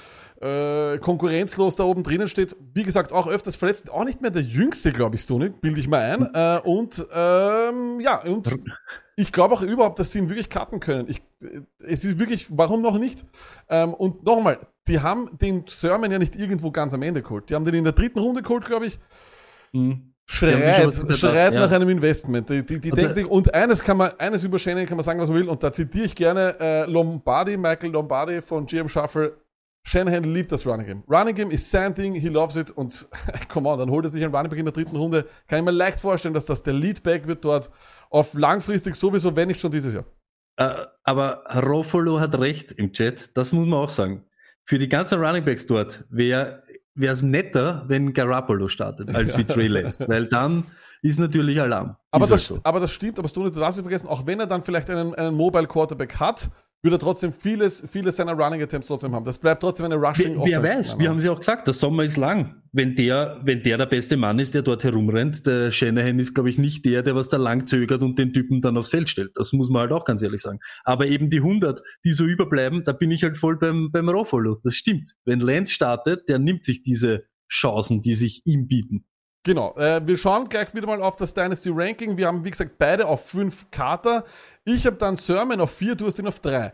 äh, konkurrenzlos da oben drinnen steht. Wie gesagt, auch öfters verletzt. Auch nicht mehr der jüngste, glaube ich, Stony, bilde ich mal ein. Äh, und ähm, ja, und ich glaube auch überhaupt, dass sie ihn wirklich cutten können. Ich, äh, es ist wirklich, warum noch nicht? Ähm, und nochmal, die haben den Sermon ja nicht irgendwo ganz am Ende geholt. Die haben den in der dritten Runde geholt, glaube ich. Hm. Die Schreit, schreit ja. nach einem Investment. Die, die, die Und denken sich, und eines kann man, eines über Shannon kann man sagen, was man will, und da zitiere ich gerne äh, Lombardi, Michael Lombardi von GM Shuffle. Shanahan liebt das Running Game. Running Game ist sein Ding, he loves it, und come on, dann holt er sich einen Running Back in der dritten Runde. Kann ich mir leicht vorstellen, dass das der Leadback wird dort auf langfristig sowieso, wenn nicht schon dieses Jahr. Äh, aber Rofolo hat recht im Chat, das muss man auch sagen. Für die ganzen Runningbacks dort wäre es netter, wenn Garoppolo startet, als wie Trey Lance. Weil dann ist natürlich Alarm. Aber ist das, so. aber das stimmt, aber Stoney, du darfst nicht vergessen, auch wenn er dann vielleicht einen, einen Mobile Quarterback hat, wird er trotzdem vieles, viele seiner Running Attempts trotzdem haben. Das bleibt trotzdem eine Rushing Wer, wer Offense. weiß, wir haben sie auch gesagt, der Sommer ist lang. Wenn der, wenn der der beste Mann ist, der dort herumrennt, der Shanahan ist, glaube ich, nicht der, der was da lang zögert und den Typen dann aufs Feld stellt. Das muss man halt auch ganz ehrlich sagen. Aber eben die 100, die so überbleiben, da bin ich halt voll beim, beim Rofolo. Das stimmt. Wenn Lance startet, der nimmt sich diese Chancen, die sich ihm bieten. Genau. Äh, wir schauen gleich wieder mal auf das Dynasty Ranking. Wir haben, wie gesagt, beide auf fünf Kater. Ich habe dann Sermon auf vier, du hast ihn auf drei.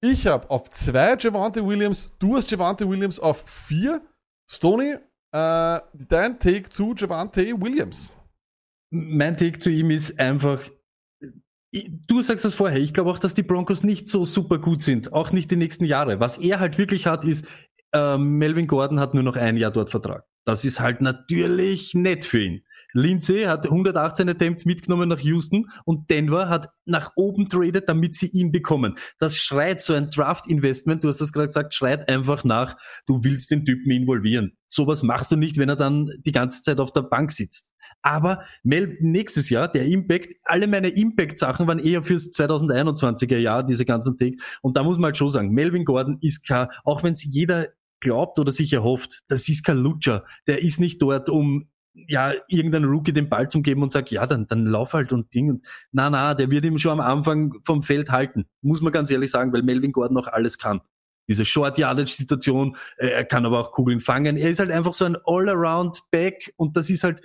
Ich habe auf zwei Javante Williams, du hast Javante Williams auf vier. Stoney, äh, dein Take zu Javante Williams. mein Take zu ihm ist einfach, du sagst das vorher, ich glaube auch, dass die Broncos nicht so super gut sind, auch nicht die nächsten Jahre. Was er halt wirklich hat, ist, ähm, Melvin Gordon hat nur noch ein Jahr dort Vertrag. Das ist halt natürlich nett für ihn. Lindsay hat 118 Attempts mitgenommen nach Houston und Denver hat nach oben traded, damit sie ihn bekommen. Das schreit so ein Draft-Investment, du hast das gerade gesagt, schreit einfach nach, du willst den Typen involvieren. Sowas machst du nicht, wenn er dann die ganze Zeit auf der Bank sitzt. Aber Mel nächstes Jahr, der Impact, alle meine Impact-Sachen waren eher fürs 2021er Jahr, diese ganzen Take. Und da muss man halt schon sagen, Melvin Gordon ist kein, auch wenn es jeder glaubt oder sich erhofft, das ist kein Lutscher. Der ist nicht dort, um ja, irgendein Rookie den Ball zu geben und sagt, ja, dann, dann lauf halt und Ding. Und na, na, der wird ihm schon am Anfang vom Feld halten. Muss man ganz ehrlich sagen, weil Melvin Gordon noch alles kann. Diese Short-Yardage-Situation, äh, er kann aber auch Kugeln fangen. Er ist halt einfach so ein All-Around-Back und das ist halt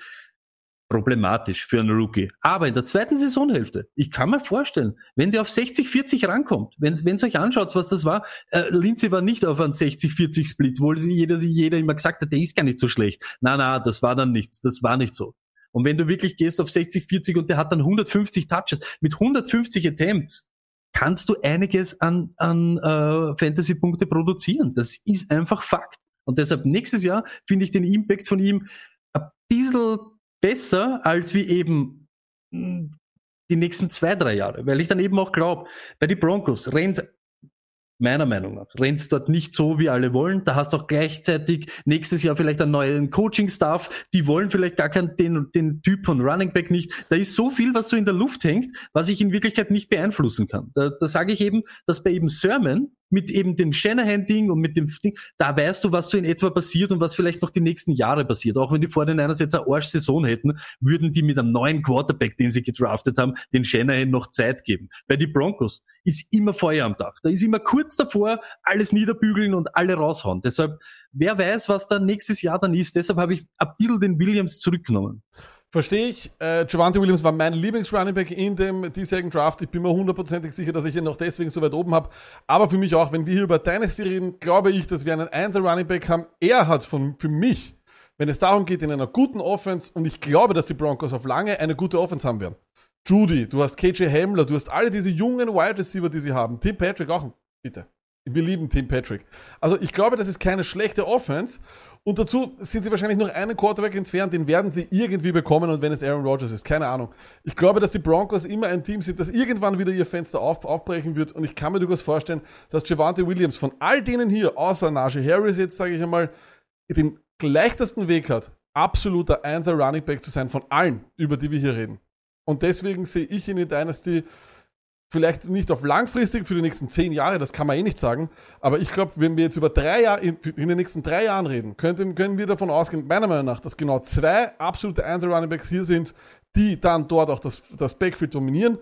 problematisch für einen Rookie. Aber in der zweiten Saisonhälfte, ich kann mir vorstellen, wenn der auf 60-40 rankommt, wenn wenn euch anschaut, was das war, äh, Lindsay war nicht auf einen 60-40-Split, wo sie jeder, jeder immer gesagt hat, der ist gar nicht so schlecht. Na, na, das war dann nicht, das war nicht so. Und wenn du wirklich gehst auf 60-40 und der hat dann 150 Touches, mit 150 Attempts, kannst du einiges an, an äh, Fantasy-Punkte produzieren. Das ist einfach Fakt. Und deshalb nächstes Jahr finde ich den Impact von ihm ein bisschen besser als wie eben mh, die nächsten zwei, drei Jahre. Weil ich dann eben auch glaube, bei die Broncos rennt meiner Meinung nach, rennt's dort nicht so, wie alle wollen. Da hast du auch gleichzeitig nächstes Jahr vielleicht einen neuen Coaching-Staff. Die wollen vielleicht gar keinen, den, den Typ von Running Back nicht. Da ist so viel, was so in der Luft hängt, was ich in Wirklichkeit nicht beeinflussen kann. Da, da sage ich eben, dass bei eben Sermon mit eben dem Shanahan-Ding und mit dem Ding, da weißt du, was so in etwa passiert und was vielleicht noch die nächsten Jahre passiert. Auch wenn die vor den Niners jetzt eine Arsch-Saison hätten, würden die mit einem neuen Quarterback, den sie gedraftet haben, den Shanahan noch Zeit geben. Bei die Broncos ist immer Feuer am Dach. Da ist immer kurz davor, alles niederbügeln und alle raushauen. Deshalb, wer weiß, was da nächstes Jahr dann ist. Deshalb habe ich ein bisschen den Williams zurückgenommen. Verstehe ich. Äh, Javante Williams war mein Lieblings-Running-Back in dem diesjährigen Draft. Ich bin mir hundertprozentig sicher, dass ich ihn noch deswegen so weit oben habe. Aber für mich auch, wenn wir hier über Dynasty reden, glaube ich, dass wir einen 1er-Running-Back haben. Er hat von, für mich, wenn es darum geht, in einer guten Offense, und ich glaube, dass die Broncos auf lange eine gute Offense haben werden. Judy, du hast KJ Hamler, du hast alle diese jungen Wide Receiver, die sie haben. Tim Patrick auch Bitte. Wir lieben Tim Patrick. Also ich glaube, das ist keine schlechte Offense. Und dazu sind sie wahrscheinlich noch einen Quarterback entfernt, den werden sie irgendwie bekommen und wenn es Aaron Rodgers ist, keine Ahnung. Ich glaube, dass die Broncos immer ein Team sind, das irgendwann wieder ihr Fenster auf, aufbrechen wird und ich kann mir durchaus vorstellen, dass Javante Williams von all denen hier, außer Najee Harris jetzt, sage ich einmal, den leichtesten Weg hat, absoluter Einser Running Back zu sein von allen, über die wir hier reden. Und deswegen sehe ich ihn in Dynasty vielleicht nicht auf langfristig für die nächsten zehn Jahre, das kann man eh nicht sagen, aber ich glaube, wenn wir jetzt über drei Jahre, in, in den nächsten drei Jahren reden, könnten, können wir davon ausgehen, meiner Meinung nach, dass genau zwei absolute Einzel Running Backs hier sind, die dann dort auch das, das Backfield dominieren.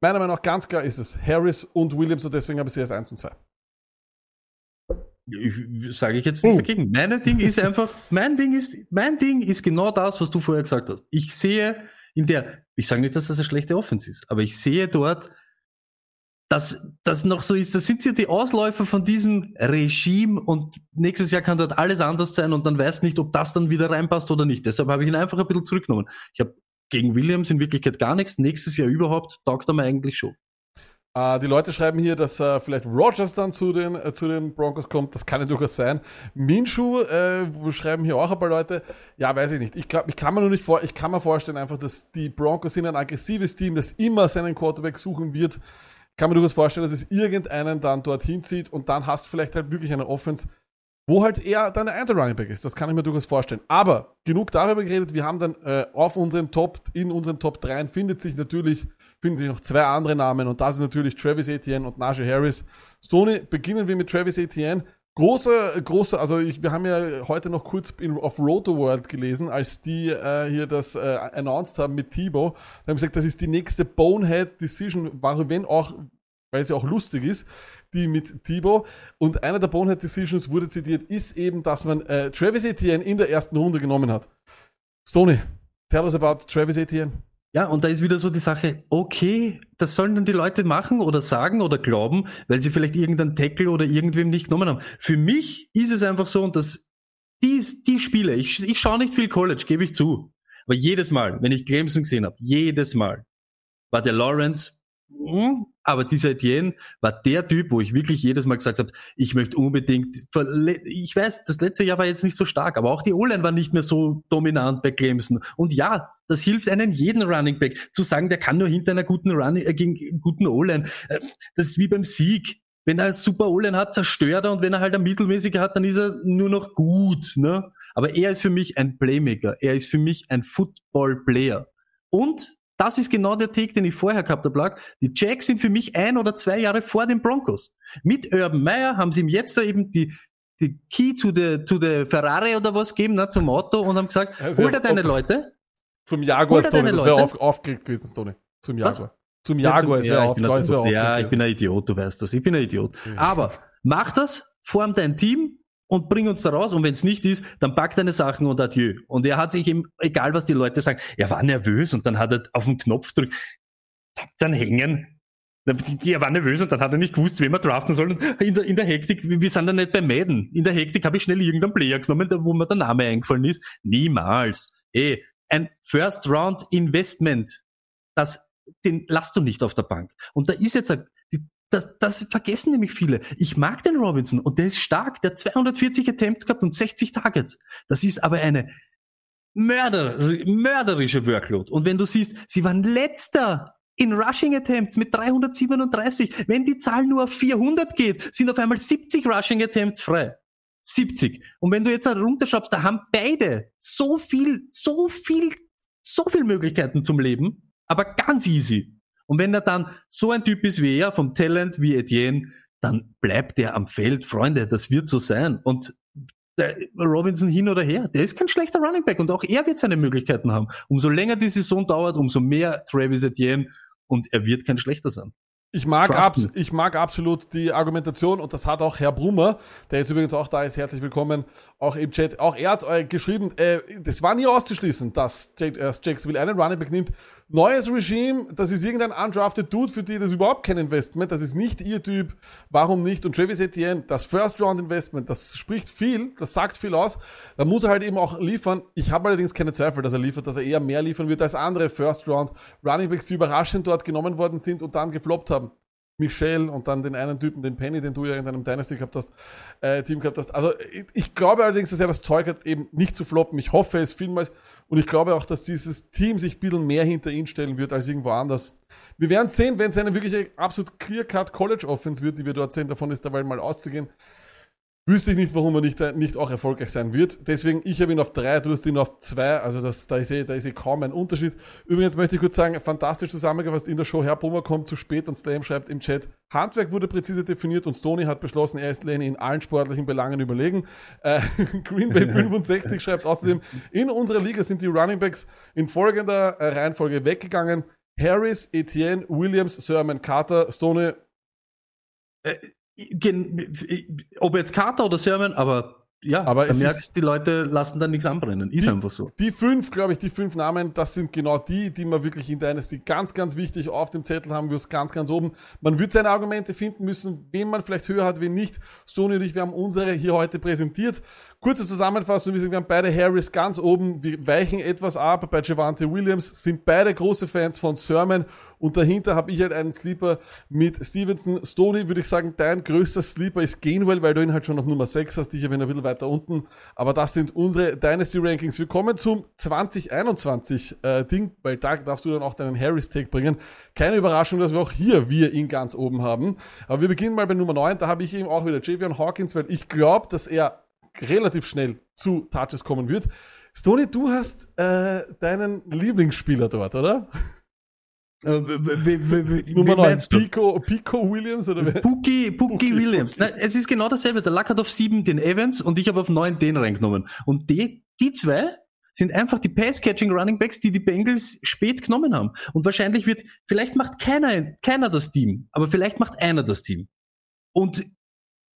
Meiner Meinung nach ganz klar ist es Harris und Williams und deswegen habe ich sie als 1 und 2. Sage ich jetzt nicht dagegen. Mein Ding ist einfach, mein Ding ist, mein Ding ist genau das, was du vorher gesagt hast. Ich sehe in der, ich sage nicht, dass das eine schlechte Offense ist, aber ich sehe dort, dass das noch so ist, das sind ja die Ausläufer von diesem Regime und nächstes Jahr kann dort alles anders sein und dann weiß nicht, ob das dann wieder reinpasst oder nicht. Deshalb habe ich ihn einfach ein bisschen zurückgenommen. Ich habe gegen Williams in Wirklichkeit gar nichts, nächstes Jahr überhaupt taugt er mir eigentlich schon. Äh, die Leute schreiben hier, dass äh, vielleicht Rogers dann zu den, äh, zu den Broncos kommt. Das kann ja durchaus sein. Minshu äh, schreiben hier auch ein paar Leute. Ja, weiß ich nicht. Ich, glaub, ich kann mir nur nicht vor, ich kann mir vorstellen einfach, dass die Broncos sind ein aggressives Team, das immer seinen Quarterback suchen wird kann man durchaus vorstellen, dass es irgendeinen dann dorthin zieht und dann hast du vielleicht halt wirklich eine Offense, wo halt eher deine Einzel Running Back ist. Das kann ich mir durchaus vorstellen. Aber genug darüber geredet. Wir haben dann äh, auf unserem Top, in unserem Top 3 findet sich natürlich, finden sich noch zwei andere Namen und das ist natürlich Travis Etienne und Najee Harris. Stoney, beginnen wir mit Travis Etienne. Großer, großer, also ich, wir haben ja heute noch kurz in, auf Roto World gelesen, als die äh, hier das äh, announced haben mit Thibaut. Da haben gesagt, das ist die nächste Bonehead Decision, wenn auch, weil sie auch lustig ist, die mit Thibaut. Und einer der Bonehead Decisions wurde zitiert, ist eben, dass man äh, Travis Etienne in der ersten Runde genommen hat. Stoney, tell us about Travis Etienne. Ja, und da ist wieder so die Sache, okay, das sollen dann die Leute machen oder sagen oder glauben, weil sie vielleicht irgendeinen Tackle oder irgendwem nicht genommen haben. Für mich ist es einfach so, und das, die, die Spiele, ich, ich schaue nicht viel College, gebe ich zu. Aber jedes Mal, wenn ich Clemson gesehen habe, jedes Mal war der Lawrence aber dieser Etienne war der Typ, wo ich wirklich jedes Mal gesagt habe, ich möchte unbedingt, ich weiß, das letzte Jahr war jetzt nicht so stark, aber auch die O-Line war nicht mehr so dominant bei Clemson. Und ja, das hilft einen jeden Running Back zu sagen, der kann nur hinter einer guten Running, äh, gegen guten O-Line. Äh, das ist wie beim Sieg. Wenn er super O-Line hat, zerstört er und wenn er halt ein mittelmäßiger hat, dann ist er nur noch gut. Ne? Aber er ist für mich ein Playmaker. Er ist für mich ein Football-Player. Und das ist genau der Take, den ich vorher gehabt habe, Lag. Die Jacks sind für mich ein oder zwei Jahre vor den Broncos. Mit Urban Meyer haben sie ihm jetzt da eben die, die Key to the, to the Ferrari oder was gegeben, ne, zum Auto und haben gesagt, Also hol dir deine ob- Leute. Zum Jaguar, Stoney, das wäre auf, aufgeregt gewesen, Stoney. Zum Was? Jaguar. Zum Jaguar, es wäre ja, ich ja, ich bin ein. Idiot, du weißt das. Ich bin ein Idiot. Aber mach das, form dein Team und bring uns da raus. Und wenn es nicht ist, dann pack deine Sachen und adieu. Und er hat sich eben, egal was die Leute sagen, er war nervös und dann hat er auf den Knopf drückt, dann hängen. Er war nervös und dann hat er nicht gewusst, wen man draften soll. In der, in der Hektik, wir sind da nicht bei Madden. In der Hektik habe ich schnell irgendeinen Player genommen, wo mir der Name eingefallen ist. Niemals. Eh, ein First Round Investment, das, den lasst du nicht auf der Bank. Und da ist jetzt das, das vergessen nämlich viele. Ich mag den Robinson und der ist stark. Der hat 240 Attempts gehabt und 60 Targets. Das ist aber eine mörder, mörderische Workload. Und wenn du siehst, sie waren letzter in Rushing Attempts mit 337. Wenn die Zahl nur auf 400 geht, sind auf einmal 70 Rushing Attempts frei. 70. Und wenn du jetzt runterschraubst, da haben beide so viel, so viel, so viel Möglichkeiten zum Leben, aber ganz easy. Und wenn er dann so ein Typ ist wie er, vom Talent wie Etienne, dann bleibt er am Feld. Freunde, das wird so sein. Und Robinson hin oder her, der ist kein schlechter Running Back und auch er wird seine Möglichkeiten haben. Umso länger die Saison dauert, umso mehr Travis Etienne und er wird kein schlechter sein. Ich mag, abs ich mag absolut die Argumentation und das hat auch Herr Brummer, der jetzt übrigens auch da ist, herzlich willkommen, auch im Chat, auch er hat äh, geschrieben, äh, das war nie auszuschließen, dass Jake, äh, Jacksonville einen Running Back nimmt. Neues Regime, das ist irgendein undrafted Dude, für die das überhaupt kein Investment, das ist nicht ihr Typ, warum nicht? Und Travis Etienne, das First Round Investment, das spricht viel, das sagt viel aus, da muss er halt eben auch liefern. Ich habe allerdings keine Zweifel, dass er liefert, dass er eher mehr liefern wird als andere First Round Running Backs, die überraschend dort genommen worden sind und dann gefloppt haben. Michelle und dann den einen Typen, den Penny, den du ja in deinem Dynasty gehabt hast, äh, Team gehabt hast. Also ich, ich glaube allerdings, dass er das Zeug hat, eben nicht zu floppen. Ich hoffe es vielmals und ich glaube auch, dass dieses Team sich ein bisschen mehr hinter ihn stellen wird als irgendwo anders. Wir werden sehen, wenn es eine wirkliche absolut clear-cut College Offense wird, die wir dort sehen, davon ist dabei mal auszugehen. Wüsste ich nicht, warum er nicht, nicht auch erfolgreich sein wird. Deswegen, ich habe ihn auf drei, du hast ihn auf zwei. Also das, da, ist eh, da ist eh kaum ein Unterschied. Übrigens möchte ich kurz sagen, fantastisch zusammengefasst in der Show. Herr Bummer kommt zu spät und Slam schreibt im Chat, Handwerk wurde präzise definiert und Stoney hat beschlossen, er ist Lenny in allen sportlichen Belangen überlegen. Äh, Green Bay 65 schreibt außerdem, in unserer Liga sind die Running Backs in folgender äh, Reihenfolge weggegangen. Harris, Etienne, Williams, Sermon, Carter, Stoney, Gen- Ob jetzt Carter oder Sermon, aber ja, Aber da merkst, die Leute lassen da nichts anbrennen. Ist Die- einfach so. Die fünf, glaube ich, die fünf Namen, das sind genau die, die man wirklich in Dynasty ganz, ganz wichtig auf dem Zettel haben wir es ganz, ganz oben. Man wird seine Argumente finden müssen, wen man vielleicht höher hat, wen nicht. Stoney und ich, wir haben unsere hier heute präsentiert. Kurze Zusammenfassung, wir haben beide Harris ganz oben, wir weichen etwas ab bei Javante Williams, sind beide große Fans von Sermon und dahinter habe ich halt einen Sleeper mit Stevenson. Stoney würde ich sagen, dein größter Sleeper ist Gainwell, weil du ihn halt schon auf Nummer 6 hast, ich habe ihn ein bisschen weiter unten. Aber das sind unsere Dynasty Rankings. Wir kommen zum 2021 äh, Ding, weil da darfst du dann auch deinen Harris-Take bringen. Keine Überraschung, dass wir auch hier wir ihn ganz oben haben. Aber wir beginnen mal bei Nummer 9. Da habe ich eben auch wieder Javion Hawkins, weil ich glaube, dass er relativ schnell zu Touches kommen wird. Stoney, du hast äh, deinen Lieblingsspieler dort, oder? Äh, wie- wie- wie- wie Nummer 9, meinst du? Pico, Pico Williams oder wer? Pookie, Pookie Williams. Nein, es ist genau dasselbe. Der Luck hat auf sieben den Evans und ich habe auf neun den reingenommen. Und die, die zwei sind einfach die Pass-Catching Running Backs, die die Bengals spät genommen haben. Und wahrscheinlich wird, vielleicht macht keiner, keiner das Team, aber vielleicht macht einer das Team. Und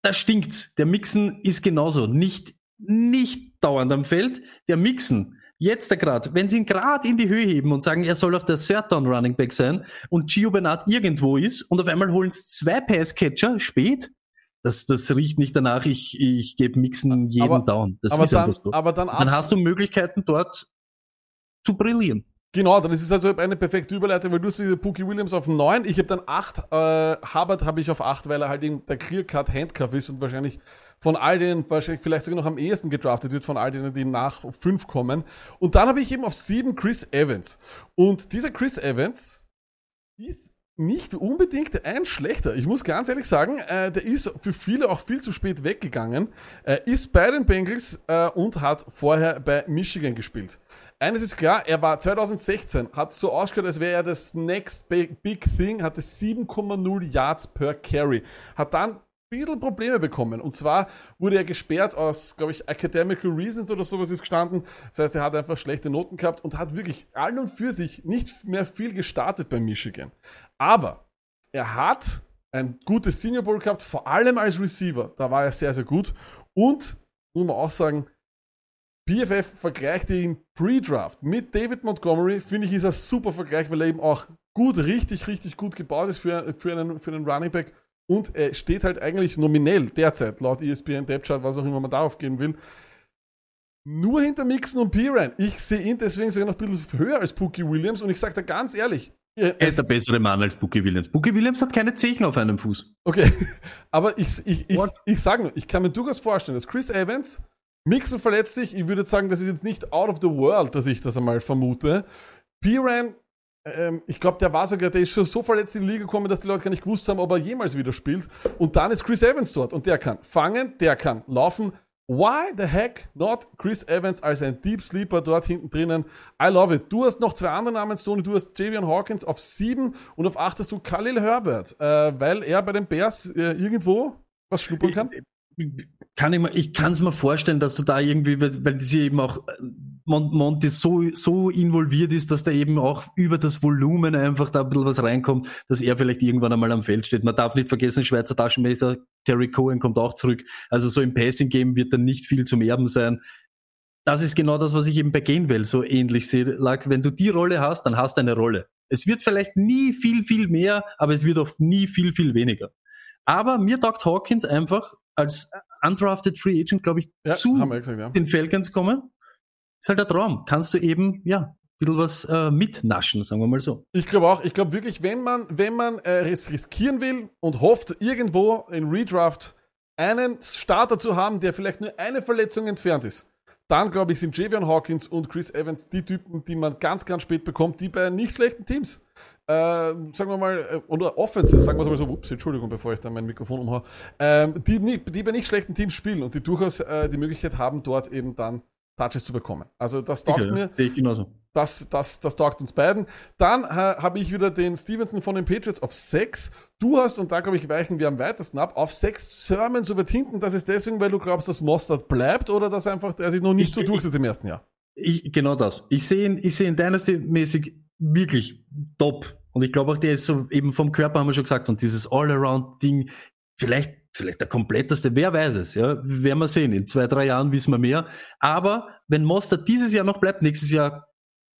da stinkt's. Der Mixen ist genauso. Nicht, nicht dauernd am Feld. Der Mixen, jetzt grad, wenn sie ihn grad in die Höhe heben und sagen, er soll auch der Third Down Running Back sein und Gio Bernard irgendwo ist und auf einmal holen es zwei Passcatcher spät, das, das riecht nicht danach, ich, ich gebe Mixen jeden Aber- Down. Das aber ist dann, einfach so. aber dann, dann hast du Möglichkeiten dort zu brillieren. Genau, dann ist es also eine perfekte Überleitung, weil du hast wieder Pookie Williams auf 9, ich habe dann 8, äh, Hubbard habe ich auf 8, weil er halt eben der Clear-Cut Handcuff ist und wahrscheinlich von all denen, wahrscheinlich vielleicht sogar noch am ehesten gedraftet wird, von all denen, die nach 5 kommen. Und dann habe ich eben auf 7 Chris Evans. Und dieser Chris Evans ist nicht unbedingt ein schlechter. Ich muss ganz ehrlich sagen, äh, der ist für viele auch viel zu spät weggegangen, äh, ist bei den Bengals äh, und hat vorher bei Michigan gespielt. Eines ist klar, er war 2016, hat so ausgehört, als wäre er das Next Big, Thing, hatte 7,0 Yards per Carry. Hat dann bisschen Probleme bekommen. Und zwar wurde er gesperrt aus, glaube ich, Academical Reasons oder sowas ist gestanden. Das heißt, er hat einfach schlechte Noten gehabt und hat wirklich all und für sich nicht mehr viel gestartet bei Michigan. Aber er hat ein gutes Senior Bowl gehabt, vor allem als Receiver. Da war er sehr, sehr gut. Und, muss man auch sagen, PFF vergleichte ihn Pre-Draft mit David Montgomery. Finde ich, ist ein super Vergleich, weil er eben auch gut, richtig, richtig gut gebaut ist für, für, einen, für einen Running Back. Und er steht halt eigentlich nominell derzeit, laut ESPN Depth Chart, was auch immer man darauf gehen will, nur hinter Mixon und Piran. Ich sehe ihn deswegen sogar noch ein bisschen höher als Pookie Williams und ich sage da ganz ehrlich, Er ist der bessere Mann als Bookie Williams. Bookie Williams hat keine Zechen auf einem Fuß. Okay, aber ich, ich, ich, What? ich sage nur, ich kann mir durchaus vorstellen, dass Chris Evans, Mixon verletzt sich, ich würde sagen, das ist jetzt nicht out of the world, dass ich das einmal vermute. Piran, ähm, ich glaube, der war sogar, der ist schon so verletzt in die Liga gekommen, dass die Leute gar nicht gewusst haben, ob er jemals wieder spielt. Und dann ist Chris Evans dort und der kann fangen, der kann laufen. Why the heck not Chris Evans als ein Deep Sleeper dort hinten drinnen? I love it. Du hast noch zwei andere Namen, Stoney. Du hast Javion Hawkins auf sieben und auf acht hast du Khalil Herbert, äh, weil er bei den Bears äh, irgendwo was schnuppern kann. Kann ich, ich kann es mir vorstellen, dass du da irgendwie, weil, weil sie eben auch Mon Monty so, so involviert ist, dass da eben auch über das Volumen einfach da ein bisschen was reinkommt, dass er vielleicht irgendwann einmal am Feld steht. Man darf nicht vergessen, Schweizer Taschenmesser, Terry Cohen kommt auch zurück. Also so im Passing-Game wird dann nicht viel zum Erben sein. Das ist genau das, was ich eben bei Gainwell so ähnlich sehe. Lag, wenn du die Rolle hast, dann hast du eine Rolle. Es wird vielleicht nie viel, viel mehr, aber es wird auch nie viel, viel weniger. Aber mir taugt Hawkins einfach als undrafted Free Agent, glaube ich, Ja, zu gesagt, ja. den Falcons kommen. Ist halt der Traum. Kannst du eben, ja, bisschen was äh, mitnaschen, sagen wir mal so. Ich glaube auch, ich glaube wirklich, wenn man, wenn man äh, ris riskieren will und hofft, irgendwo in Redraft einen Starter zu haben, der vielleicht nur eine Verletzung entfernt ist, dann glaube ich, sind Javion Hawkins und Chris Evans die Typen, die man ganz, ganz spät bekommt, die bei nicht schlechten Teams, äh, sagen wir mal, äh, oder Offenses, sagen wir es mal so, ups, Entschuldigung, bevor ich da mein Mikrofon umhaue, ähm, die, die bei nicht schlechten Teams spielen und die durchaus äh, die Möglichkeit haben, dort eben dann Touches zu bekommen. Also das taugt Sicher, mir. ich genauso. Das, das, das taugt uns beiden. Dann äh, habe ich wieder den Stevenson von den Patriots auf 6. Du hast, und da glaube ich, weichen wir am weitesten ab, auf 6 Sermon so weit hinten. Das ist deswegen, weil du glaubst, dass Mostert bleibt oder dass einfach er sich noch nicht Ich- so durchsetzt im ersten Jahr? Ich, genau das. Ich sehe ihn, ich sehe ihn Dynasty-mäßig wirklich top. Und ich glaube auch, der ist so eben vom Körper, haben wir schon gesagt, und dieses All-Around-Ding, vielleicht, vielleicht der kompletteste, wer weiß es, ja, werden wir sehen. In zwei, drei Jahren wissen wir mehr. Aber wenn Mostert dieses Jahr noch bleibt, nächstes Jahr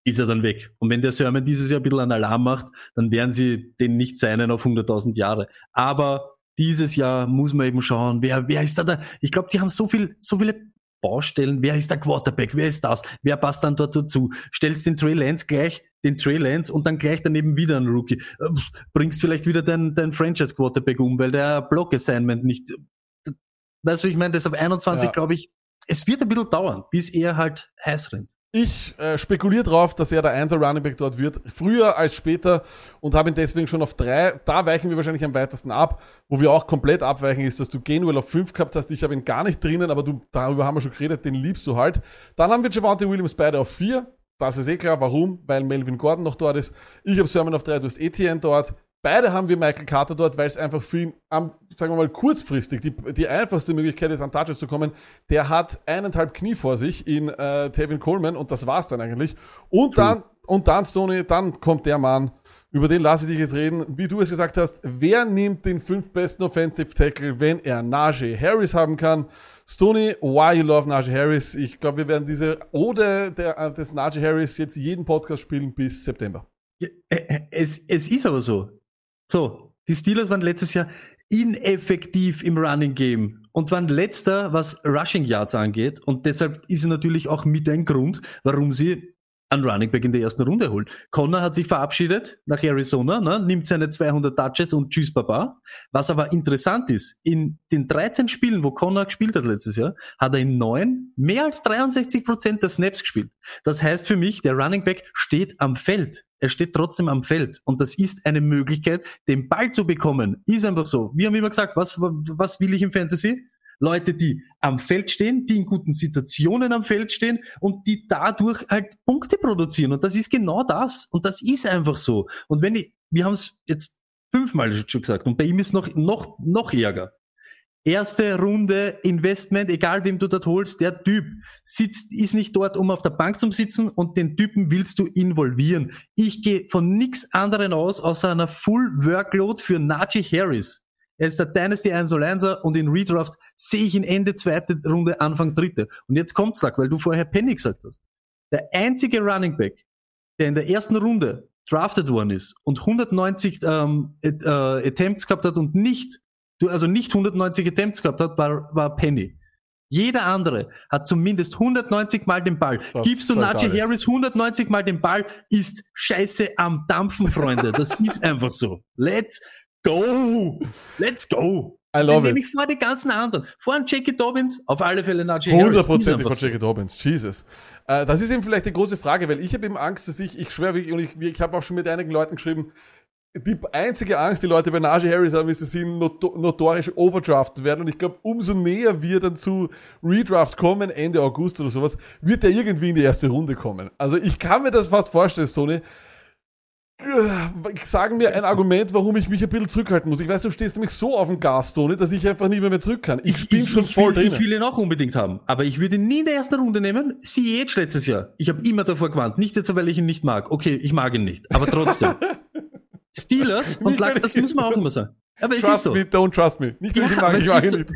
ist er dann weg. Und wenn der Sermon dieses Jahr ein bisschen einen Alarm macht, dann werden sie den nicht seinen auf 100.000 Jahre. Aber dieses Jahr muss man eben schauen, wer, wer ist da da? Ich glaube, die haben so viel, so viele Baustellen. Wer ist der Quarterback? Wer ist das? Wer passt dann dort dazu? Stellst den Trey Lance gleich, den Trey Lance und dann gleich daneben wieder einen Rookie. Äh, Bringst vielleicht wieder deinen dein Franchise Quarterback um, weil der Block Assignment nicht, weißt du, ich meine, deshalb 21 Ja. glaube ich, es wird ein bisschen dauern, bis er halt heiß rennt. Ich äh, spekuliere drauf, dass er der 1er Running Back dort wird, früher als später und habe ihn deswegen schon auf 3. Da weichen wir wahrscheinlich am weitesten ab. Wo wir auch komplett abweichen, ist, dass du Gainwell auf 5 gehabt hast. Ich habe ihn gar nicht drinnen, aber du, darüber haben wir schon geredet, den liebst du halt. Dann haben wir Javante Williams beide auf 4. Das ist eh klar. Warum? Weil Melvin Gordon noch dort ist. Ich habe Sermon auf 3, du hast Etienne dort. Beide haben wir Michael Carter dort, weil es einfach für ihn, am, sagen wir mal, kurzfristig die, die einfachste Möglichkeit ist, an Touches zu kommen. Der hat eineinhalb Knie vor sich in äh, Tevin Coleman und das war's dann eigentlich. Und dann, und dann, Stoney, dann kommt der Mann, über den lasse ich dich jetzt reden. Wie du es gesagt hast, wer nimmt den fünf besten Offensive Tackle, wenn er Najee Harris haben kann? Stoney, why you love Najee Harris? Ich glaube, wir werden diese Ode der, äh, des Najee Harris jetzt jeden Podcast spielen bis September. Ja, äh, Es, es ist aber so. So, die Steelers waren letztes Jahr ineffektiv im Running Game und waren letzter, was Rushing Yards angeht. Und deshalb ist es natürlich auch mit ein Grund, warum sie einen Running Back in der ersten Runde holen. Connor hat sich verabschiedet nach Arizona, ne, nimmt seine 200 Touches und tschüss Baba. Was aber interessant ist, in den 13 Spielen, wo Connor gespielt hat letztes Jahr, hat er in neun mehr als 63 Prozent der Snaps gespielt. Das heißt für mich, der Running Back steht am Feld. Er steht trotzdem am Feld. Und das ist eine Möglichkeit, den Ball zu bekommen. Ist einfach so. Wir haben immer gesagt, was, was will ich im Fantasy? Leute, die am Feld stehen, die in guten Situationen am Feld stehen und die dadurch halt Punkte produzieren. Und das ist genau das. Und das ist einfach so. Und wenn ich, wir haben es jetzt fünfmal schon gesagt, und bei ihm ist noch, noch, noch ärger. Erste Runde Investment, egal wem du dort holst, der Typ sitzt, ist nicht dort, um auf der Bank zu sitzen und den Typen willst du involvieren. Ich gehe von nichts anderem aus, außer einer Full Workload für Najee Harris. Er ist der Dynasty 1 1er und in Redraft sehe ich ihn Ende zweite Runde, Anfang dritte. Und jetzt kommt's, Lack, weil du vorher Penny gesagt hast. Der einzige Running Back, der in der ersten Runde drafted worden ist und 190 ähm, At- äh, Attempts gehabt hat und nicht, also nicht 190 Attempts gehabt hat, war, war Penny. Jeder andere hat zumindest 190 Mal den Ball. Das Gibst du Najee. Harris 190 Mal den Ball, ist Scheiße am Dampfen, Freunde. Das ist einfach so. Let's go! Let's go! I love nehme it. ich vor die ganzen anderen. Vor an Jackie Dobbins, auf alle Fälle Najee Harris. Hundertprozentig von. Jackie Dobbins. Jesus. Äh, das ist eben vielleicht die große Frage, weil ich habe eben Angst, dass ich, ich schwöre und ich, ich habe auch schon mit einigen Leuten geschrieben, die einzige Angst, die Leute bei Najee Harris haben, ist, dass sie not notorisch overdraften werden. Und ich glaube, umso näher wir dann zu Redraft kommen, Ende August oder sowas, wird der irgendwie in die erste Runde kommen. Also ich kann mir das fast vorstellen, Tony. Sagen mir ein Argument, warum ich mich ein bisschen zurückhalten muss. Ich weiß, du stehst nämlich so auf dem Gas, Tony, dass ich einfach nicht mehr, mehr zurück kann. Ich, bin schon voll will, drin. Ich will ihn auch unbedingt haben, aber ich würde ihn nie in der ersten Runde nehmen. Sie jetzt letztes Jahr. Ich habe immer davor gewarnt. Nicht jetzt, weil ich ihn nicht mag. Okay, ich mag ihn nicht, aber trotzdem. Steelers und Nicht, Lack, das ich- muss man auch immer sagen. Aber es ist Trust so. me, don't trust me. Nicht, dass ich Ja, mag, ich mag ihn so. nicht.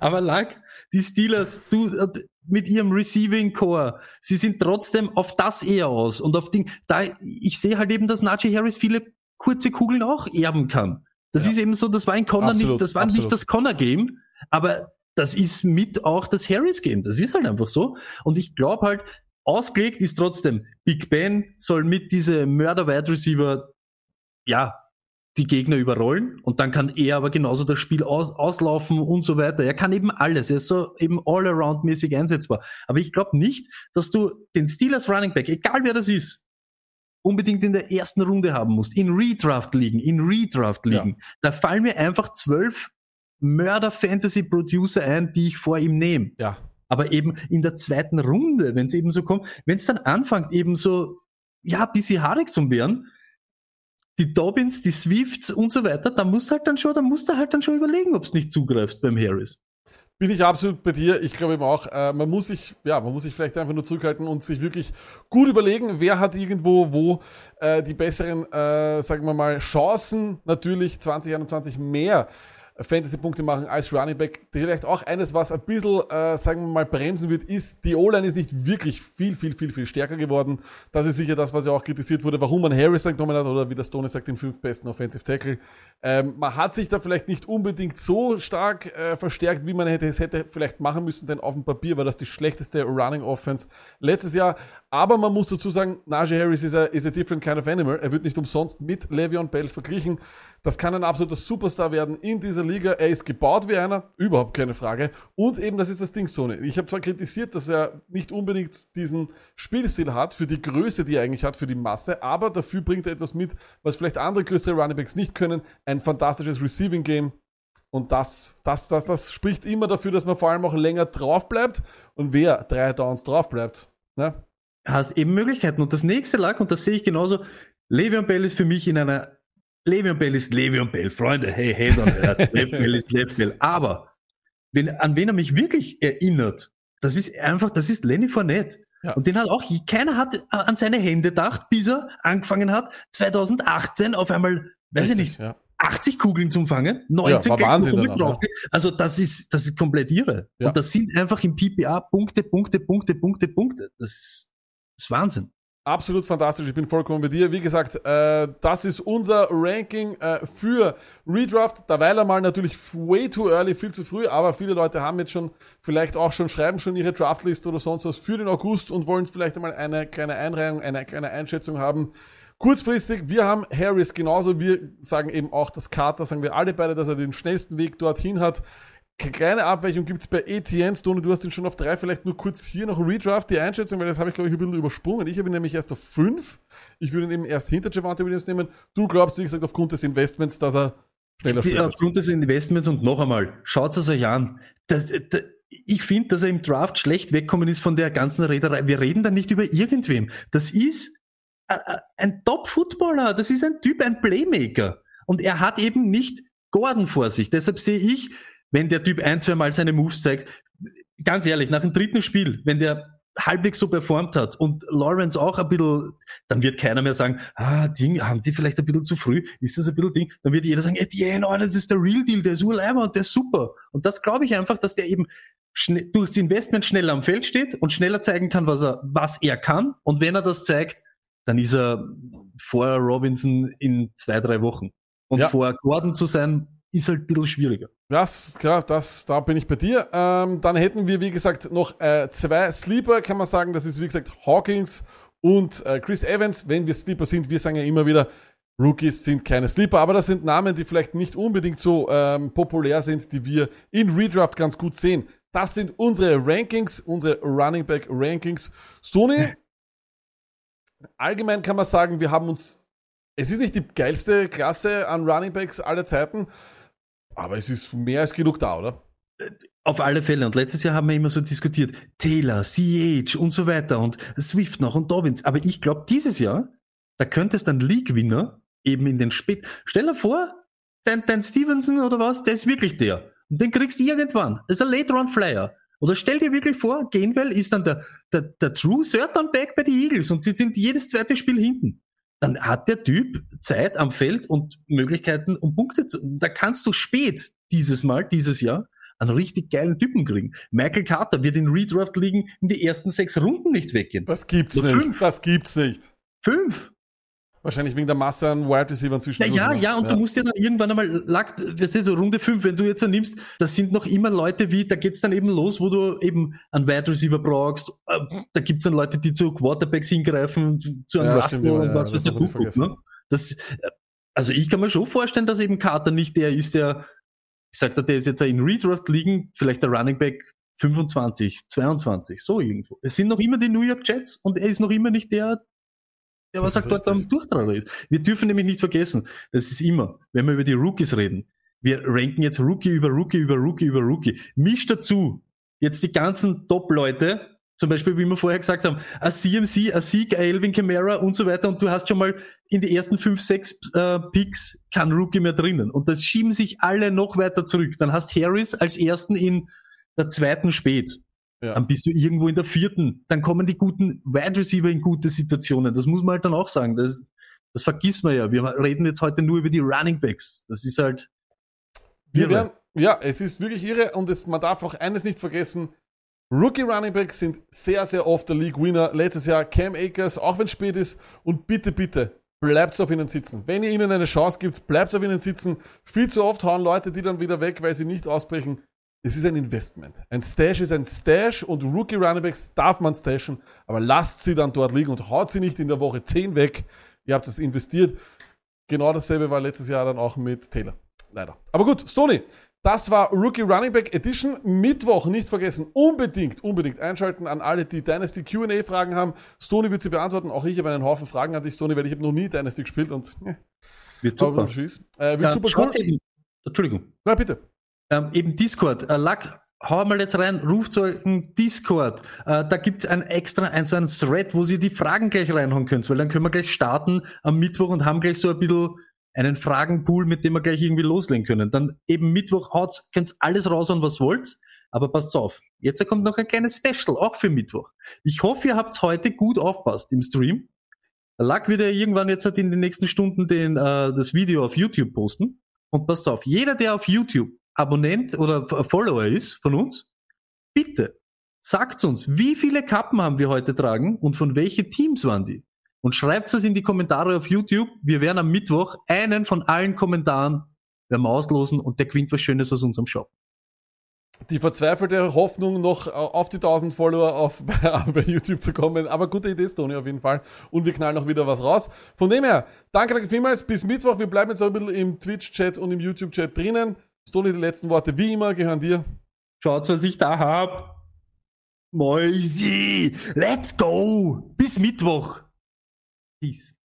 Aber Lack, die Steelers, du, äh, mit ihrem Receiving Core, sie sind trotzdem auf das eher aus und auf Ding, da, ich sehe halt eben, dass Najee Harris viele kurze Kugeln auch erben kann. Das Ja. ist eben so, das war in Connor Absolut, nicht, das war absolut. nicht das Connor Game, aber das ist mit auch das Harris Game. Das ist halt einfach so. Und ich glaube halt, ausgelegt ist trotzdem, Big Ben soll mit diese Mörder-Wide Receiver, ja, die Gegner überrollen und dann kann er aber genauso das Spiel aus, auslaufen und so weiter. Er kann eben alles. Er ist so eben all-around-mäßig einsetzbar. Aber ich glaube nicht, dass du den Steelers Running Back, egal wer das ist, unbedingt in der ersten Runde haben musst. In Redraft liegen, in Redraft liegen. Da fallen mir einfach zwölf Mörder-Fantasy-Producer ein, die ich vor ihm nehme. Ja. Aber eben in der zweiten Runde, wenn es eben so kommt, wenn es dann anfängt, eben so, ja, bisschen haarig zum werden, die Dobbins, die Swifts und so weiter, da musst du halt dann schon, da musst du halt dann schon überlegen, ob du nicht zugreifst beim Harris. Bin ich absolut bei dir. Ich glaube eben auch, äh, man muss sich, ja, man muss sich vielleicht einfach nur zurückhalten und sich wirklich gut überlegen, wer hat irgendwo wo äh, die besseren, äh, sagen wir mal, Chancen natürlich 2021 mehr Fantasy-Punkte machen als Running Back. Vielleicht auch eines, was ein bisschen, äh, sagen wir mal, bremsen wird, ist, die O-Line ist nicht wirklich viel, viel, viel, viel stärker geworden. Das ist sicher das, was ja auch kritisiert wurde, warum man Harris genommen hat oder wie der Stone sagt, den fünf besten Offensive Tackle. Ähm, man hat sich da vielleicht nicht unbedingt so stark äh, verstärkt, wie man hätte, es hätte vielleicht machen müssen, denn auf dem Papier war das die schlechteste Running Offense letztes Jahr. Aber man muss dazu sagen, Najee Harris ist a, is a different kind of animal. Er wird nicht umsonst mit Le'Veon Bell verglichen. Das kann ein absoluter Superstar werden in dieser Liga. Er ist gebaut wie einer, überhaupt keine Frage. Und eben, das ist das Ding, Tony. Ich habe zwar kritisiert, dass er nicht unbedingt diesen Spielstil hat, für die Größe, die er eigentlich hat, für die Masse, aber dafür bringt er etwas mit, was vielleicht andere größere Runningbacks nicht können. Ein fantastisches Receiving Game. Und das, das, das, das spricht immer dafür, dass man vor allem auch länger drauf bleibt. Und wer drei Downs drauf bleibt, ne? Hast eben Möglichkeiten. Und das nächste lag, und das sehe ich genauso, Le'Veon Bell ist für mich in einer Le'Veon Bell ist Le'Veon Bell, Freunde, hey, hey, don't hurt. Lev Bell ist Lev Bell. Aber wenn, an wen er mich wirklich erinnert, das ist einfach, das ist Lenny Fournette. Ja. Und den hat auch, keiner hat an seine Hände gedacht, bis er angefangen hat, 2018 auf einmal, weiß ich nicht, Ja. 80 Kugeln zum Fangen, 19 war gleich Wahnsinn noch danach, drauf. Also das ist, das ist komplett irre. Ja. Und das sind einfach im PPA Punkte, Punkte, Punkte, Punkte, Punkte. Das ist, das ist Wahnsinn. Absolut fantastisch, ich bin vollkommen bei dir. Wie gesagt, äh, das ist unser Ranking äh, für Redraft. Derweil einmal natürlich way too early, viel zu früh, aber viele Leute haben jetzt schon vielleicht auch schon, schreiben schon ihre Draftliste oder sonst was für den August und wollen vielleicht einmal eine kleine Einreihung, eine kleine Einschätzung haben. Kurzfristig, wir haben Harris genauso, wir sagen eben auch, dass Carter, sagen wir alle beide, dass er den schnellsten Weg dorthin hat. Kleine Abweichung gibt's bei ETN, Stone, du hast ihn schon auf drei, vielleicht nur kurz hier noch Redraft, die Einschätzung, weil das habe ich, glaube ich, ein bisschen übersprungen. Ich habe ihn nämlich erst auf fünf. Ich würde ihn eben erst hinter Javante Williams nehmen. Du glaubst, wie gesagt, aufgrund des Investments, dass er schneller spielt. aufgrund des Investments und noch einmal, schaut es euch an. Das, das, ich finde, dass er im Draft schlecht wegkommen ist von der ganzen Rederei. Wir reden da nicht über irgendwem. Das ist äh, äh, ein Top-Footballer. Das ist ein Typ, ein Playmaker. Und er hat eben nicht Gordon vor sich. Deshalb sehe ich, wenn der Typ ein, zwei Mal seine Moves zeigt, ganz ehrlich, nach dem dritten Spiel, wenn der halbwegs so performt hat und Lawrence auch ein bisschen, dann wird keiner mehr sagen, ah, Ding, haben sie vielleicht ein bisschen zu früh, ist das ein bisschen Ding? Dann wird jeder sagen, Etienne, oh, das ist der Real Deal, der ist urleiber und der ist super. Und das glaube ich einfach, dass der eben schnell, durchs Investment schneller am Feld steht und schneller zeigen kann, was er, was er kann. Und wenn er das zeigt, dann ist er vor Robinson in zwei, drei Wochen. Und Ja. vor Gordon zu sein, ist halt ein bisschen schwieriger. Das, klar, das, da bin ich bei dir. Ähm, dann hätten wir, wie gesagt, noch äh, zwei Sleeper, kann man sagen. Das ist, wie gesagt, Hawkins und äh, Chris Evans. Wenn wir Sleeper sind, wir sagen ja immer wieder, Rookies sind keine Sleeper, aber das sind Namen, die vielleicht nicht unbedingt so ähm, populär sind, die wir in Redraft ganz gut sehen. Das sind unsere Rankings, unsere Running Back Rankings. Stoney, allgemein kann man sagen, wir haben uns, es ist nicht die geilste Klasse an Running Backs aller Zeiten, aber es ist mehr als genug da, oder? Auf alle Fälle. Und letztes Jahr haben wir immer so diskutiert, Taylor, CH und so weiter und Swift noch und Dobbins. Aber ich glaube, dieses Jahr, da könnte es dann League-Winner eben in den Spät. Stell dir vor, dein, dein Stevenson oder was, der ist wirklich der. Und den kriegst du irgendwann. Das ist ein Late-Round-Flyer. Oder stell dir wirklich vor, Gainwell ist dann der, der, der True Third Down Back bei den Eagles und sie sind jedes zweite Spiel hinten. Dann hat der Typ Zeit am Feld und Möglichkeiten, um Punkte zu. Da kannst du spät dieses Mal, dieses Jahr, einen richtig geilen Typen kriegen. Michael Carter wird in Redraft liegen in die ersten sechs Runden nicht weggehen. Das gibt's Nur nicht. fünf. Das gibt's nicht. Fünf. Wahrscheinlich wegen der Masse an Wide Receiver zwischen. Ja, ja, ja, und du musst ja dann irgendwann einmal, lag, weißt du, so Runde 5, wenn du jetzt dann nimmst, das sind noch immer Leute wie, da geht's dann eben los, wo du eben einen Wide Receiver brauchst, äh, da gibt's dann Leute, die zu Quarterbacks hingreifen, zu einem Ja, Russell stimmt, ja, und ja, was weiß der Kuckuck, ne? Das, äh, also ich kann mir schon vorstellen, dass eben Carter nicht der ist, der, ich sag da, der ist jetzt in Redraft liegen, vielleicht der Running Back 25, 22, so irgendwo. Es sind noch immer die New York Jets und er ist noch immer nicht der, der was sagt dort am. Durchtrager ist. Wir dürfen nämlich nicht vergessen, das ist immer, wenn wir über die Rookies reden, wir ranken jetzt Rookie über Rookie über Rookie über Rookie. Misch dazu jetzt die ganzen Top-Leute, zum Beispiel, wie wir vorher gesagt haben, a CMC, a Sieg, a Elvin Kamara und so weiter und du hast schon mal in die ersten fünf, sechs äh, Picks kein Rookie mehr drinnen und das schieben sich alle noch weiter zurück. Dann hast Harris als ersten in der zweiten spät. Ja. Dann bist du irgendwo in der vierten. Dann kommen die guten Wide Receiver in gute Situationen. Das muss man halt dann auch sagen. Das, das vergisst man ja. Wir reden jetzt heute nur über die Running Backs. Das ist halt Wir irre. werden, ja, es ist wirklich irre und es, man darf auch eines nicht vergessen. Rookie Running Backs sind sehr, sehr oft der League Winner. Letztes Jahr Cam Akers, auch wenn es spät ist. Und bitte, bitte, bleibt auf ihnen sitzen. Wenn ihr ihnen eine Chance gibt, bleibt auf ihnen sitzen. Viel zu oft hauen Leute die dann wieder weg, weil sie nicht ausbrechen. Es ist ein Investment. Ein Stash ist ein Stash und Rookie Running Backs darf man stashen, aber lasst sie dann dort liegen und haut sie nicht in der Woche 10 weg. Ihr habt es investiert. Genau dasselbe war letztes Jahr dann auch mit Taylor. Leider. Aber gut, Stoney, das war Rookie Running Back Edition. Mittwoch, nicht vergessen, unbedingt, unbedingt einschalten an alle, die Dynasty Q&A Fragen haben. Stoney wird sie beantworten. Auch ich habe einen Haufen Fragen an dich, Stoney, weil ich habe noch nie Dynasty gespielt und wird super. Äh, wird Ja, super cool. Entschuldigung. Na, bitte. Ähm, eben Discord. Äh, Lack, hau mal jetzt rein, ruft so einen Discord. Äh, da gibt's ein extra, ein, so ein Thread, wo ihr die Fragen gleich reinhauen könnt, weil dann können wir gleich starten am Mittwoch und haben gleich so ein bisschen einen Fragenpool, mit dem wir gleich irgendwie loslegen können. Dann eben Mittwoch haut's, könnt's alles raushauen, was wollt. Aber passt auf. Jetzt kommt noch ein kleines Special, auch für Mittwoch. Ich hoffe, ihr habt's heute gut aufpasst im Stream. Lack wird ja irgendwann jetzt halt in den nächsten Stunden den, äh, das Video auf YouTube posten. Und passt auf, jeder, der auf YouTube Abonnent oder Follower ist von uns, bitte sagt uns, wie viele Kappen haben wir heute tragen und von welche Teams waren die? Und schreibt es in die Kommentare auf YouTube. Wir werden am Mittwoch einen von allen Kommentaren werden auslosen und der gewinnt was Schönes aus unserem Shop. Die verzweifelte Hoffnung, noch auf die 1000 Follower auf, bei, YouTube zu kommen. Aber gute Idee, Stoney, auf jeden Fall. Und wir knallen noch wieder was raus. Von dem her, danke, danke vielmals. Bis Mittwoch. Wir bleiben jetzt auch ein bisschen im Twitch-Chat und im YouTube-Chat drinnen. Stoney, die letzten Worte wie immer gehören dir. Schaut, was ich da hab. Moisi, let's go. Bis Mittwoch. Peace.